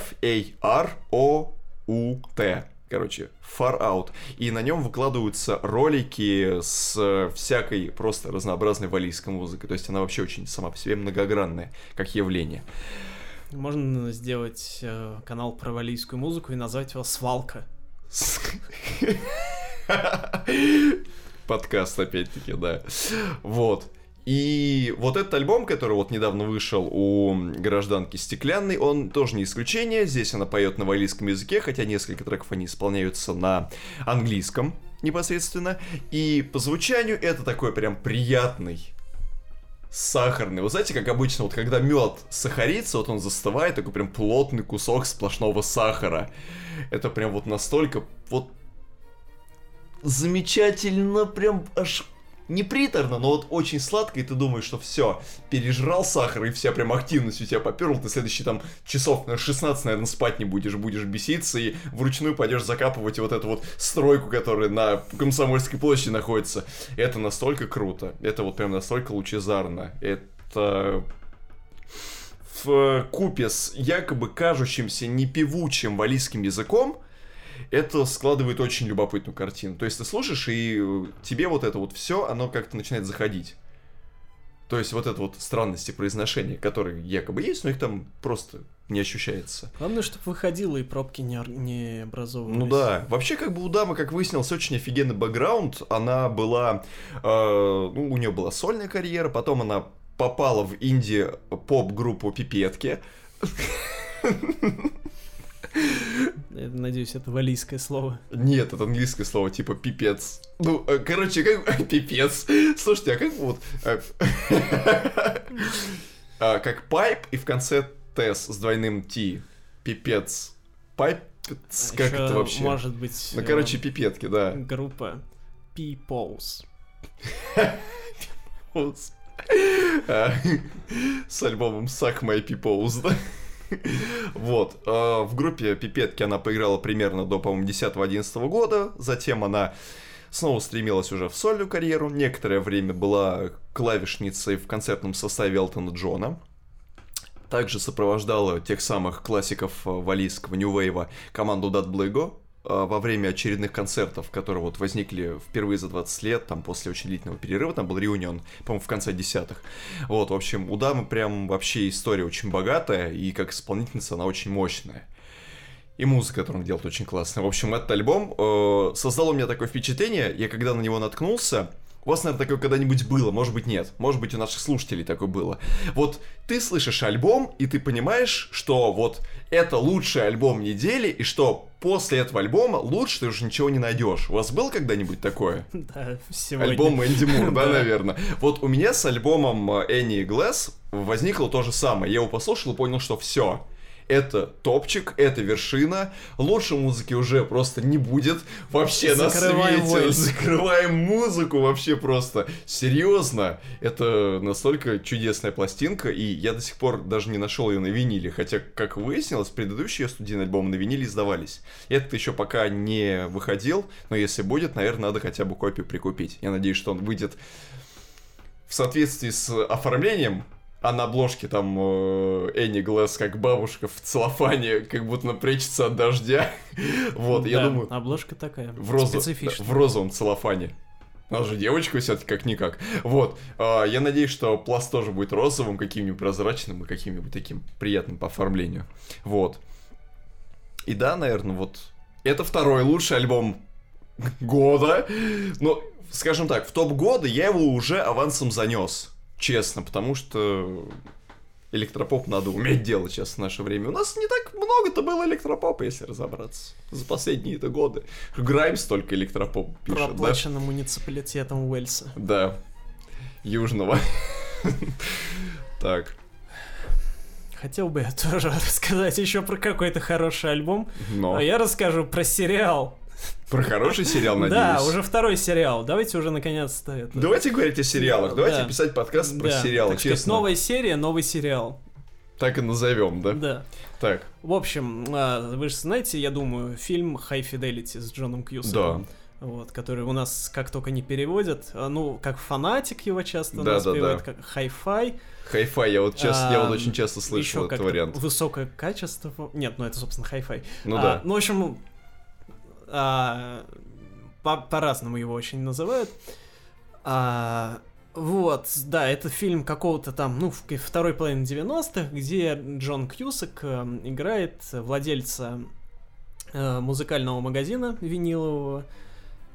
короче, Far Out. И на нем выкладываются ролики с всякой просто разнообразной валийской музыкой. То есть она вообще очень сама по себе многогранная, как явление. Можно сделать э, канал про валийскую музыку и назвать его «Свалка». Подкаст, опять-таки, да. Вот. И вот этот альбом, который вот недавно вышел у гражданки Стеклянной, он тоже не исключение. Здесь она поет на валийском языке, хотя несколько треков они исполняются на английском непосредственно. И по звучанию это такой прям приятный сахарный. Вы знаете, как обычно, вот когда мед сахарится, вот он застывает, такой прям плотный кусок сплошного сахара. Это прям вот настолько вот замечательно, прям аж не приторно, но вот очень сладко, и ты думаешь, что все, пережрал сахар, и вся прям активность у тебя поперла, ты следующие там часов на 16, наверное, спать не будешь, будешь беситься, и вручную пойдешь закапывать вот эту вот стройку, которая на Комсомольской площади находится. Это настолько круто, это вот прям настолько лучезарно, это в купе с якобы кажущимся непевучим валийским языком, это складывает очень любопытную картину. То есть ты слушаешь, и э, тебе вот это вот все, оно как-то начинает заходить. То есть вот это вот странности произношения, которые якобы есть, но их там просто не ощущается. Главное, чтобы выходило и пробки не, не образовывались. Ну да. Вообще, как бы у дамы, как выяснилось, очень офигенный бэкграунд. Она была... Э, ну, у нее была сольная карьера, потом она попала в инди-поп-группу Пипетки. Надеюсь, это валийское слово. Нет, это английское слово, типа пипец. Ну, э, короче, как пипец. Слушайте, а как вот... Э, а, как пайп и в конце тес с двойным Т. Пипец. Пайп как это вообще? Может быть... Ну, короче, э, пипетки, да. Группа Peoples. А, с альбомом Suck My Peoples, да? Вот. А, в группе Пипетки она поиграла примерно до, по-моему, 10-11 года. Затем она снова стремилась уже в сольную карьеру. Некоторое время была клавишницей в концертном составе Элтона Джона. Также сопровождала тех самых классиков валийского New Wave команду Bligo, а, во время очередных концертов, которые вот возникли впервые за 20 лет, там после очень длительного перерыва, там был реунион, по-моему, в конце десятых. Вот, в общем, у дамы прям вообще история очень богатая, и как исполнительница она очень мощная. И музыка, которую он делает, очень классная. В общем, этот альбом э, создал у меня такое впечатление, я когда на него наткнулся, у вас, наверное, такое когда-нибудь было, может быть, нет. Может быть, у наших слушателей такое было. Вот ты слышишь альбом, и ты понимаешь, что вот это лучший альбом недели, и что после этого альбома лучше ты уже ничего не найдешь. У вас был когда-нибудь такое? Да, сегодня. Альбом Энди Мур, да, наверное. Вот у меня с альбомом Энни Глэс возникло то же самое. Я его послушал и понял, что все это топчик, это вершина. Лучше музыки уже просто не будет вообще Закрываем на свете. Войс. Закрываем музыку вообще просто. Серьезно, это настолько чудесная пластинка, и я до сих пор даже не нашел ее на виниле, хотя, как выяснилось, предыдущие студийные альбомы на виниле издавались. Этот еще пока не выходил, но если будет, наверное, надо хотя бы копию прикупить. Я надеюсь, что он выйдет в соответствии с оформлением а на обложке там э, Энни Глэс как бабушка в целлофане, как будто прячется от дождя. вот, да, я думаю... обложка такая, в, розу, в розовом целлофане. Она же девочка все-таки как-никак. Вот. Э, я надеюсь, что пласт тоже будет розовым, каким-нибудь прозрачным и каким-нибудь таким приятным по оформлению. Вот. И да, наверное, вот это второй лучший альбом года. Но, скажем так, в топ года я его уже авансом занес. Честно, потому что электропоп надо уметь делать сейчас в наше время. У нас не так много-то было электропопа, если разобраться. За последние-то годы. Граймс только электропоп пишет, Проплачено да? муниципалитетом Уэльса. Да. Южного. Так. Хотел бы я тоже рассказать еще про какой-то хороший альбом. Но. А я расскажу про сериал. Про хороший сериал, надеюсь. Да, уже второй сериал. Давайте уже наконец-то это. Давайте говорить о сериалах. Давайте да. писать подкаст про да. сериалы, так честно. Сказать, новая серия, новый сериал. Так и назовем, да? Да. Так. В общем, а, вы же знаете, я думаю, фильм High Fidelity с Джоном Кьюсаком. Да вот, который у нас как только не переводят, а, ну, как фанатик его часто да, нас да, да. как хай-фай. Хай-фай, я вот часто, а, я вот очень часто слышал этот вариант. Высокое качество. Нет, ну это, собственно, хай-фай. Ну а, да. Ну, в общем, а, по- по-разному его очень называют. А, вот, да, это фильм какого-то там, ну, второй половины 90-х, где Джон Кьюсак э, играет владельца э, музыкального магазина винилового,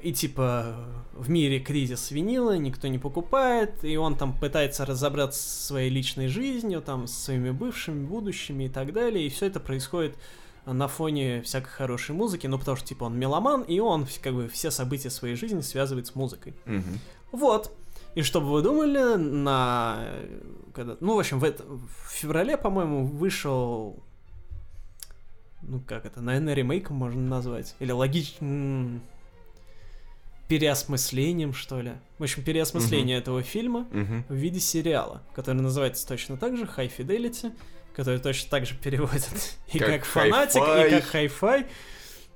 и типа в мире кризис винила, никто не покупает, и он там пытается разобраться со своей личной жизнью, там, со своими бывшими, будущими и так далее, и все это происходит на фоне всякой хорошей музыки, ну потому что типа он меломан, и он как бы все события своей жизни связывает с музыкой. Угу. Вот. И что бы вы думали, на... Когда... Ну, в общем, в, это... в феврале, по-моему, вышел... Ну, как это, наверное, ремейком можно назвать. Или логично переосмыслением, что ли. В общем, переосмысление uh-huh. этого фильма uh-huh. в виде сериала, который называется точно так же High Fidelity, который точно так же переводят и как, как фанатик, и как хай-фай.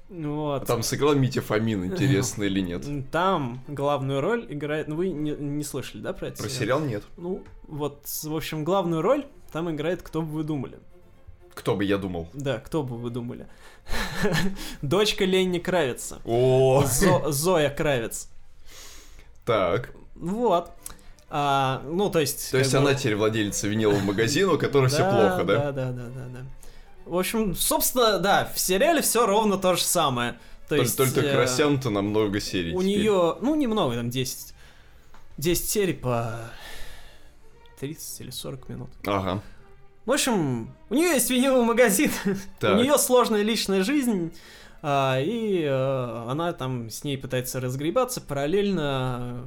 Вот. там сыграл Митя Фомин, интересно или нет? Там главную роль играет... Ну, вы не, не слышали, да, про это? Про сериал? сериал нет. Ну, вот, в общем, главную роль там играет кто бы вы думали. Кто бы я думал? Да, кто бы вы думали? Дочка Ленни Кравица. О! Зо Зоя Кравец. Так. Вот. А, ну, то есть... То есть бы... она теперь владелица винилового магазина, у которой все плохо, да? Да, да, да, да, да. В общем, собственно, да, в сериале все ровно то же самое. То только, есть, только э, растянуто на много серий. У нее, ну, немного, там 10. 10 серий по 30 или 40 минут. Ага. В общем, у нее есть виниловый магазин, у нее сложная личная жизнь, а, и а, она там с ней пытается разгребаться, параллельно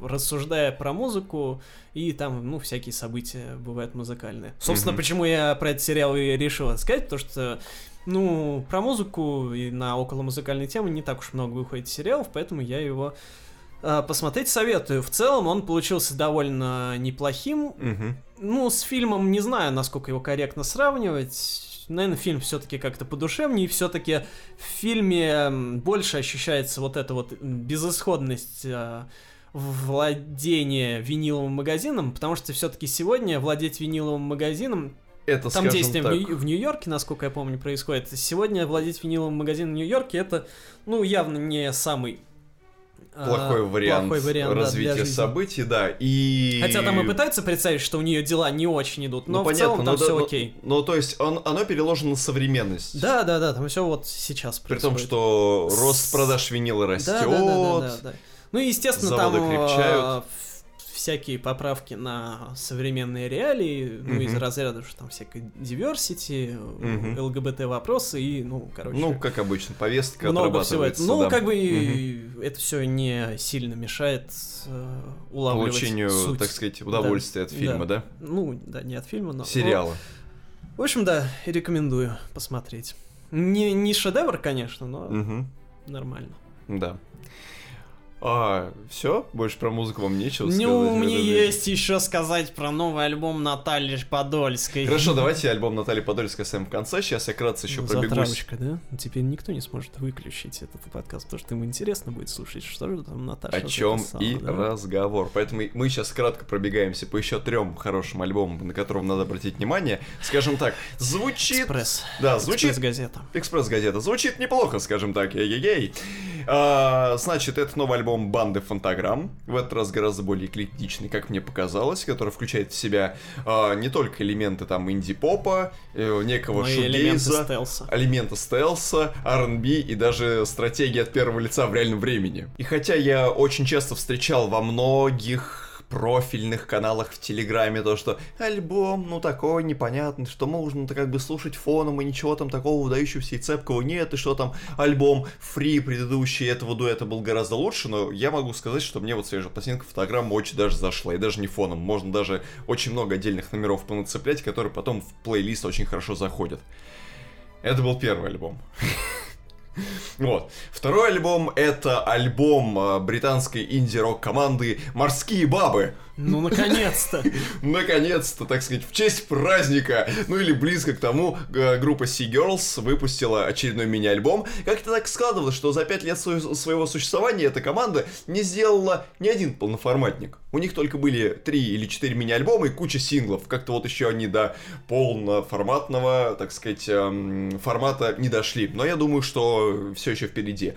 рассуждая про музыку, и там, ну, всякие события бывают музыкальные. Собственно, mm-hmm. почему я про этот сериал и решил сказать, потому что, ну, про музыку и на около музыкальной темы не так уж много выходит сериалов, поэтому я его э, посмотреть советую. В целом он получился довольно неплохим. Mm-hmm. Ну, с фильмом не знаю, насколько его корректно сравнивать наверное, фильм все-таки как-то подушевнее, все-таки в фильме больше ощущается вот эта вот безысходность э, владение виниловым магазином, потому что все-таки сегодня владеть виниловым магазином это, Там действие так. в, Нью- йорке насколько я помню, происходит. Сегодня владеть виниловым магазином в Нью-Йорке это, ну, явно не самый плохой, а, вариант, плохой вариант развития да, событий, да. И... Хотя там и пытаются представить, что у нее дела не очень идут, но ну, в понятно, целом там но, все но, окей. Ну, то есть он, оно переложено на современность. Да, да, да, там все вот сейчас происходит. При том, что рост продаж винила растет. Да, да, да, да, да. Ну и, естественно, Заводы там крепчают. всякие поправки на современные реалии, ну, из разряда, что там всякой diversity, uh ЛГБТ-вопросы и, ну, короче... Ну, как обычно, повестка много всего это. Ну, да. как бы uh это все не сильно мешает э, улавливать Получению, суть. так сказать, удовольствия да. от фильма, да. да? Ну, да, не от фильма, но... Сериала. В общем, да, рекомендую посмотреть. Не, не шедевр, конечно, но uh нормально. Да. А, все? Больше про музыку вам нечего сказать? Ну, мне есть еще сказать про новый альбом Натальи Подольской. Хорошо, давайте альбом Натальи Подольской оставим в конце. Сейчас я кратко еще ну, пробегусь. Затравочка, да? Теперь никто не сможет выключить этот подкаст, потому что ему интересно будет слушать, что же там Наташа. О чем и да? разговор. Поэтому мы сейчас кратко пробегаемся по еще трем хорошим альбомам, на котором надо обратить внимание. Скажем так, звучит... Экспресс. Да, звучит... Экспресс-газета. Экспресс-газета. Звучит неплохо, скажем так. Ей-ей-ей. А, значит, это новый альбом банды Фантаграм. В этот раз гораздо более эклектичный, как мне показалось, который включает в себя а, не только элементы там инди-попа, э, некого Но и шугейза, элементы стелса. элементы стелса, R&B и даже стратегии от первого лица в реальном времени. И хотя я очень часто встречал во многих профильных каналах в Телеграме, то, что альбом, ну, такой непонятный, что можно-то как бы слушать фоном, и ничего там такого выдающегося и цепкого нет, и что там альбом фри предыдущий этого дуэта был гораздо лучше, но я могу сказать, что мне вот свежая пластинка фотограмма очень даже зашла, и даже не фоном, можно даже очень много отдельных номеров понацеплять, которые потом в плейлист очень хорошо заходят. Это был первый альбом. Вот. Второй альбом это альбом э, британской инди-рок команды «Морские бабы». Ну, наконец-то! Наконец-то, так сказать, в честь праздника, ну или близко к тому, группа Sea Girls выпустила очередной мини-альбом. Как-то так складывалось, что за пять лет сво- своего существования эта команда не сделала ни один полноформатник. У них только были три или четыре мини-альбома и куча синглов. Как-то вот еще они до полноформатного, так сказать, эм, формата не дошли. Но я думаю, что все еще впереди.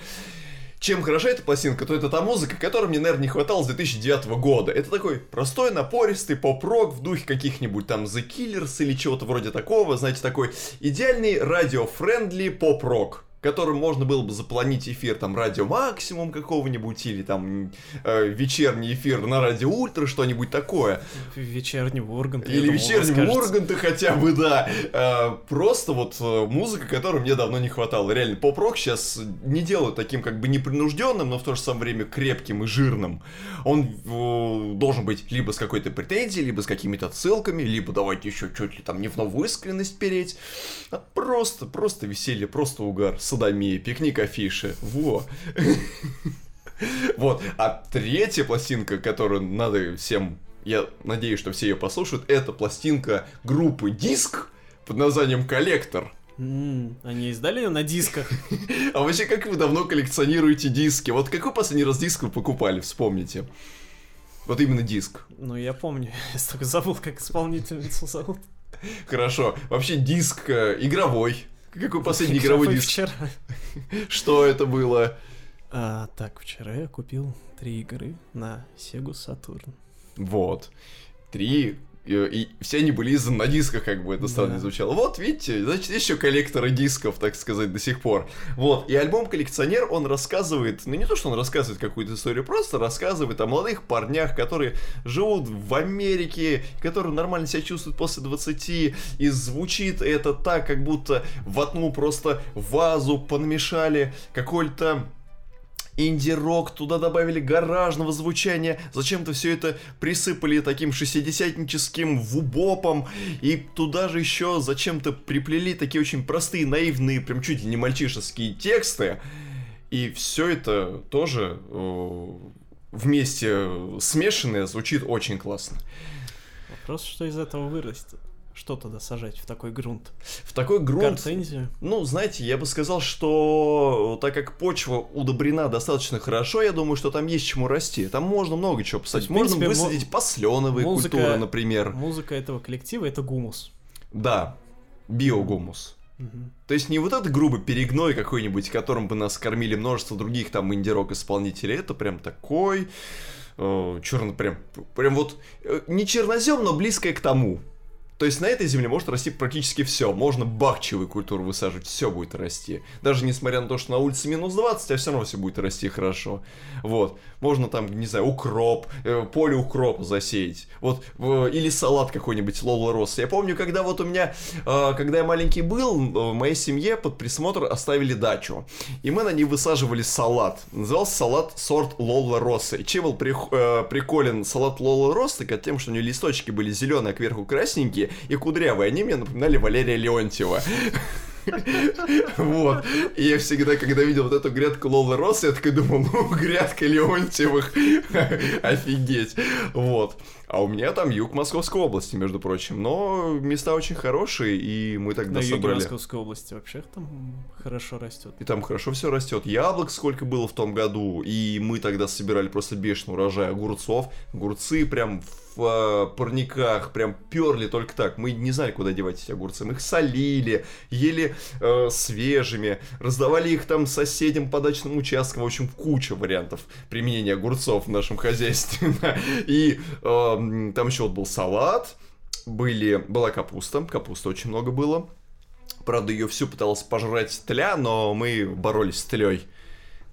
Чем хороша эта пластинка, то это та музыка, которой мне, наверное, не хватало с 2009 года. Это такой простой, напористый поп-рок в духе каких-нибудь там The Killers или чего-то вроде такого. Знаете, такой идеальный radio-friendly поп-рок которым можно было бы заполонить эфир там радио максимум какого-нибудь или там э, вечерний эфир на радио ультра что-нибудь такое. Вечернего Урганта. или вечернего Урганта хотя бы да. Э, просто вот э, музыка которой мне давно не хватало. Реально поп-рок сейчас не делают таким как бы непринужденным но в то же самое время крепким и жирным. Он э, должен быть либо с какой-то претензией либо с какими-то отсылками либо давайте еще чуть ли там не в новую искренность переть. А просто просто веселье просто угар садомия, пикник афиши. Во. Вот. А третья пластинка, которую надо всем, я надеюсь, что все ее послушают, это пластинка группы Диск под названием Коллектор. Они издали ее на дисках. А вообще, как вы давно коллекционируете диски? Вот какой последний раз диск вы покупали, вспомните? Вот именно диск. Ну, я помню. Я только забыл, как исполнительницу зовут. Хорошо. Вообще диск э, игровой. Какой последний игровой диск? Вчера. Что это было? А, так, вчера я купил три игры на Sega Saturn. Вот. Три. И, и все они были изданы на дисках, как бы это странно Да. звучало. Вот, видите, значит, еще коллекторы дисков, так сказать, до сих пор. Вот, и альбом «Коллекционер», он рассказывает, ну не то, что он рассказывает какую-то историю, просто рассказывает о молодых парнях, которые живут в Америке, которые нормально себя чувствуют после 20, и звучит это так, как будто в одну просто вазу понамешали какой-то инди-рок, туда добавили гаражного звучания, зачем-то все это присыпали таким шестидесятническим вубопом, и туда же еще зачем-то приплели такие очень простые, наивные, прям чуть ли не мальчишеские тексты, и все это тоже э, вместе смешанное звучит очень классно. Вопрос, что из этого вырастет. Что тогда сажать в такой грунт? В такой грунт Гортензию? Ну, знаете, я бы сказал, что так как почва удобрена достаточно хорошо, я думаю, что там есть чему расти. Там можно много чего посадить. Есть, можно высадить посленовые музыка- культуры, например. Музыка этого коллектива — это гумус. Да, биогумус. Мгм. То есть не вот этот грубый перегной какой-нибудь, которым бы нас кормили множество других там инди-рок исполнителей, это прям такой черно, прям, прям вот э, не чернозем, но близкое к тому. То есть на этой земле может расти практически все. Можно бахчевую культуру высаживать, все будет расти. Даже несмотря на то, что на улице минус 20, а все равно все будет расти хорошо. Вот. Можно там, не знаю, укроп, э, поле укропа засеять. Вот. или салат какой-нибудь Лола Росс. Я помню, когда вот у меня, э, когда я маленький был, в моей семье под присмотр оставили дачу. И мы на ней высаживали салат. Назывался салат сорт Лола Росса. Чем был прих- э, приколен салат Лола Росса, так тем, что у него листочки были зеленые, а кверху красненькие и кудрявые. Они мне напоминали Валерия Леонтьева. Вот. И я всегда, когда видел вот эту грядку Лолы Росс, я такой думал, ну, грядка Леонтьевых, офигеть. Вот. А у меня там юг Московской области, между прочим. Но места очень хорошие, и мы тогда На собрали... Московской области вообще там хорошо растет. И там хорошо все растет. Яблок сколько было в том году. И мы тогда собирали просто бешеный урожай огурцов. Огурцы прям в э, парниках, прям перли только так. Мы не знали, куда девать эти огурцы. Мы их солили, ели э, свежими, раздавали их там соседям по дачным участкам. В общем, куча вариантов применения огурцов в нашем хозяйстве. И э, м, там еще вот был салат, были, была капуста, капусты очень много было. Правда, ее всю пыталась пожрать тля, но мы боролись с тлей.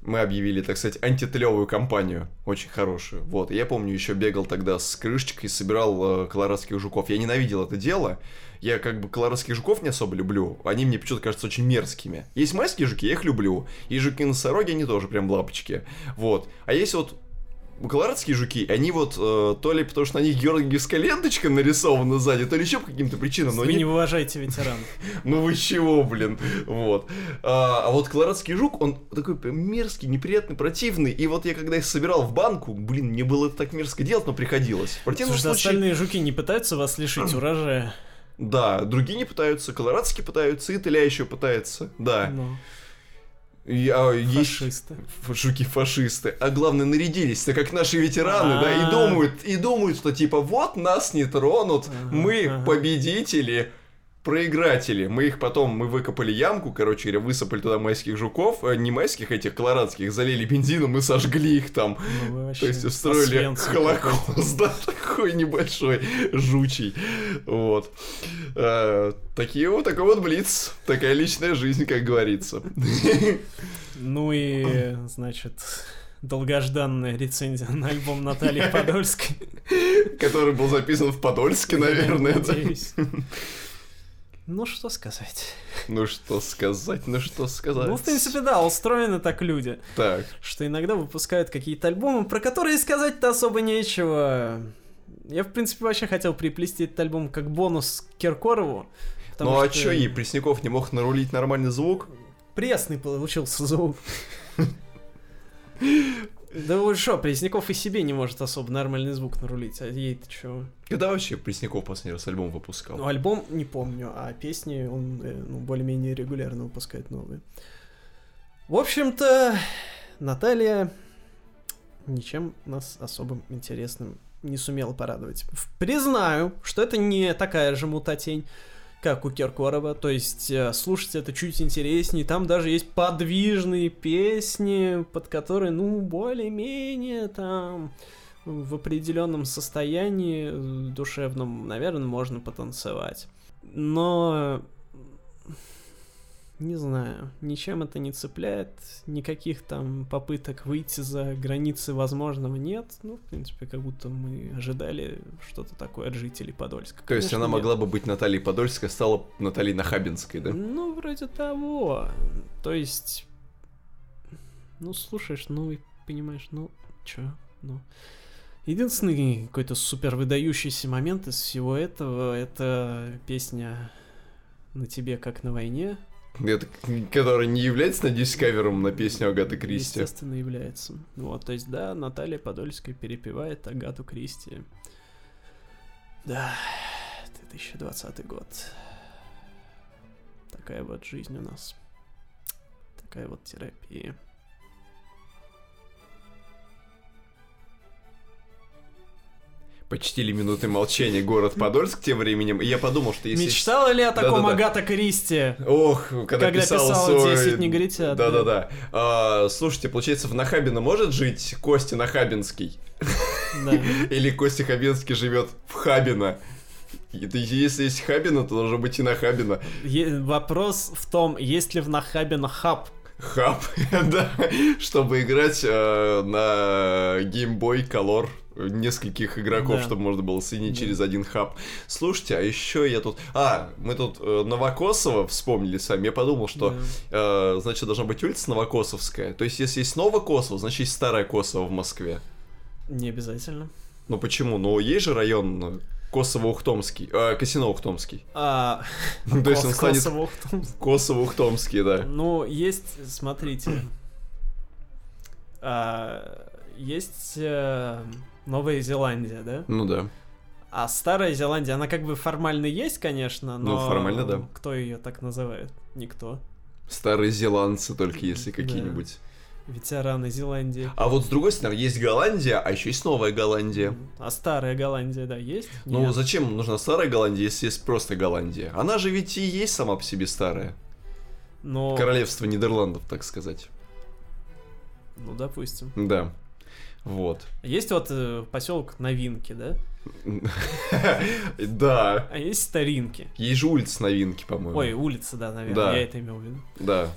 Мы объявили, так сказать, антитлевую кампанию, очень хорошую. Вот, я помню, еще бегал тогда с крышечкой, собирал э, колорадских жуков. Я ненавидел это дело. Я как бы колорадских жуков не особо люблю. Они мне почему-то кажутся очень мерзкими. Есть майские жуки, я их люблю. И жуки-носороги, они тоже прям лапочки. Вот. А есть вот колорадские жуки, они вот э, то ли потому что на них георгиевская ленточка нарисована сзади, то ли еще по каким-то причинам. Но Вы они не уважаете ветеранов. ну вы чего, блин? Вот. А, а вот колорадский жук, он такой прям мерзкий, неприятный, противный. И вот я когда их собирал в банку, блин, мне было это так мерзко делать, но приходилось. Слушай, случае... остальные жуки не пытаются вас лишить урожая? Да, другие не пытаются, колорадские пытаются, и Тыля еще пытается. Да. Ну, И, а, есть фашисты. жуки-фашисты. А главное, нарядились-то как наши ветераны, да, и А. думают, и думают, что типа вот нас не тронут, Ага, мы победители, проигратели. Мы их потом, мы выкопали ямку, короче говоря, высыпали туда майских жуков, э, не майских, этих колорадских, залили бензином и сожгли их там. Ну, То есть устроили холокост, да, такой небольшой, жучий. Вот. Э, такие вот, такой вот блиц. Такая личная жизнь, как говорится. Ну и, значит, долгожданная рецензия на альбом Натальи Подольской. Который был записан в Подольске, наверное, да. Ну, что сказать. Ну что сказать, ну что сказать. Ну, в принципе, да, устроены так люди, Так, что иногда выпускают какие-то альбомы, про которые сказать-то особо нечего. Я, в принципе, вообще хотел приплести этот альбом как бонус к Киркорову. ну а что чё, и Пресняков не мог нарулить нормальный звук? Пресный получился звук. Да вот что, Пресняков и себе не может особо нормальный звук нарулить, а ей-то чё? Когда вообще Пресняков последний раз альбом выпускал? Ну, альбом не помню, а песни он э, ну, более-менее регулярно выпускает новые. В общем-то, Наталья ничем нас особым интересным не сумела порадовать. Признаю, что это не такая же мутатень, как у Киркорова, то есть э, слушать это чуть интереснее, там даже есть подвижные песни, под которые, ну, более-менее там в определенном состоянии э, душевном, наверное, можно потанцевать. Но не знаю, ничем это не цепляет, никаких там попыток выйти за границы возможного нет. Ну, в принципе, как будто мы ожидали что-то такое от жителей Подольска. То есть она нет. могла бы быть Натальей Подольской, стала Натальей Нахабинской, да? Ну, вроде того. То есть, ну, слушаешь, ну, и понимаешь, ну, чё, ну. Единственный какой-то супер выдающийся момент из всего этого, это песня «На тебе, как на войне». Это, который не является, надеюсь, кавером на песню Агаты Кристи. Естественно, является. Вот, то есть, да, Наталья Подольская перепевает Агату Кристи. Да, 2020 год. Такая вот жизнь у нас. Такая вот терапия. Почтили минуты молчания город Подольск тем временем, и я подумал, что если... Мечтала ли о таком Да-да-да. Агата Кристи? Ох, когда, Когда писала, писала свой... «10 негритят», да. Да-да-да. А, слушайте, получается, в Нахабино может жить Костя Нахабинский? Да. Или Костя Хабинский живет в Хабино? Это если есть Хабино, то должно быть и Нахабино. Е- вопрос в том, есть ли в Нахабино хаб. Хаб, да, чтобы играть э, на Game Boy Color нескольких игроков, Да. чтобы можно было соединить Да. через один хаб. Слушайте, а еще я тут... А, мы тут э, Новокосово вспомнили сами. Я подумал, что, э, значит, должна быть улица Новокосовская. То есть, если есть Новокосово, значит, есть Старое Косово в Москве. Не обязательно. Ну почему? Ну, есть же район э, Косово-Ухтомский, э, Косино-Ухтомский. А, То есть он станет Косово-Ухтомск. Косово-Ухтомский, да. Ну, есть, смотрите, а, есть э, Новая Зеландия, да? Ну да. А Старая Зеландия, она как бы формально есть, конечно, но... Ну, формально, да. Кто ее так называет? Никто. Старые зеландцы только если какие-нибудь. Ветераны Зеландии. А вот с другой стороны, есть Голландия, а еще есть Новая Голландия. А старая Голландия, да, есть? Ну, Нет. зачем нужна старая Голландия, если есть просто Голландия? Она же ведь и есть сама по себе старая. Но... Королевство Нидерландов, так сказать. Ну, допустим. Да. Вот. Есть вот э, поселок Новинки, да? Да. А есть Старинки. Есть же улица Новинки, по-моему. Ой, улица, да, наверное, я это имел в виду. Да.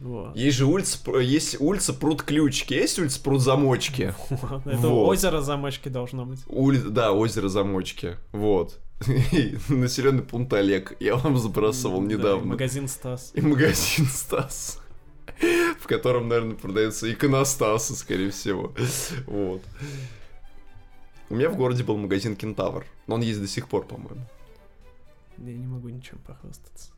Вот. Есть же улица, есть улица Пруд Ключки, есть улица Пруд Замочки. Это Вот. озеро замочки должно быть. Ули... Да, озеро Замочки. Вот. Населенный пункт Олег. Я вам забрасывал Да, и недавно. магазин Стас. И магазин Стас. В котором, наверное, продается иконостасы, скорее всего. Вот. У меня в городе был магазин Кентавр. Но он есть до сих пор, по-моему. Я не могу ничем похвастаться.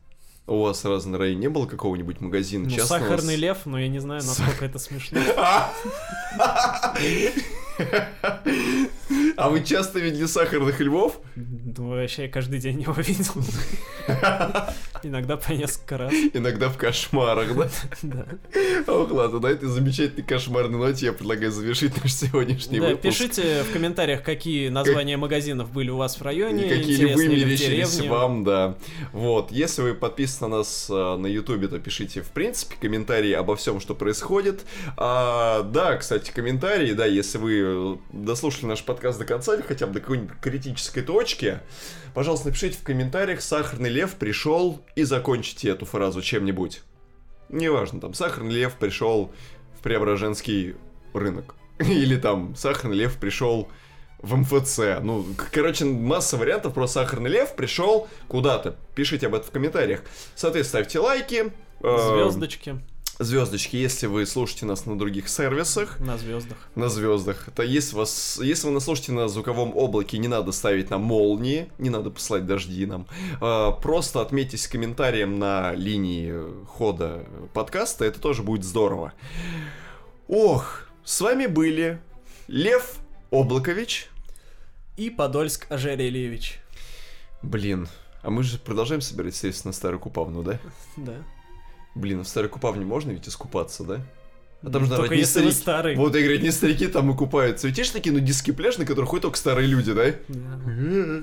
У вас сразу на районе не было какого-нибудь магазина Ну, частного? сахарный с- лев, но я не знаю, насколько это смешно. А вы часто видели сахарных львов? Ну, вообще, я каждый день его видел. Иногда по несколько раз. Иногда в кошмарах, да? Да. Ох, ладно, на этой замечательной кошмарной ноте я предлагаю завершить наш сегодняшний выпуск. пишите в комментариях, какие названия магазинов были у вас в районе. Какие ли интересные ли в вымерещились деревне. вам, да. Вот, если вы подписаны на нас э, на ютубе, то пишите, в принципе, комментарии обо всем, что происходит. А, да, кстати, комментарии, да, если вы э, дослушали наш подкаст до конца или хотя бы до какой-нибудь критической точки, пожалуйста, напишите в комментариях «Сахарный лев пришел» и закончите эту фразу чем-нибудь. Неважно, там, «Сахарный лев пришел в Преображенский рынок». Или там «Сахарный лев пришел в МФЦ. Ну, короче, масса вариантов про сахарный лев пришел куда-то. Пишите об этом в комментариях. Соответственно, ставьте лайки. э, Звездочки Звездочки, если вы слушаете нас на других сервисах, на звездах. на звездах. То если вас, если вы нас слушаете на звуковом облаке, не надо ставить нам молнии, не надо посылать дожди нам. А, Просто отметьтесь комментарием на линии хода подкаста, это тоже будет здорово. Ох, с вами были Лев Облакович. И Подольск Ожерельевич. Блин, а мы же продолжаем собирать средства на Старую Купавну, да? Да. Блин, в Старой Купавне можно ведь искупаться, да? А там Ну, же, наверное, вы старики. старый. Вот, я говорю, не старики там и купаются. Ведь есть такие нудистские пляжи, на которых ходят только старые люди, да? Да.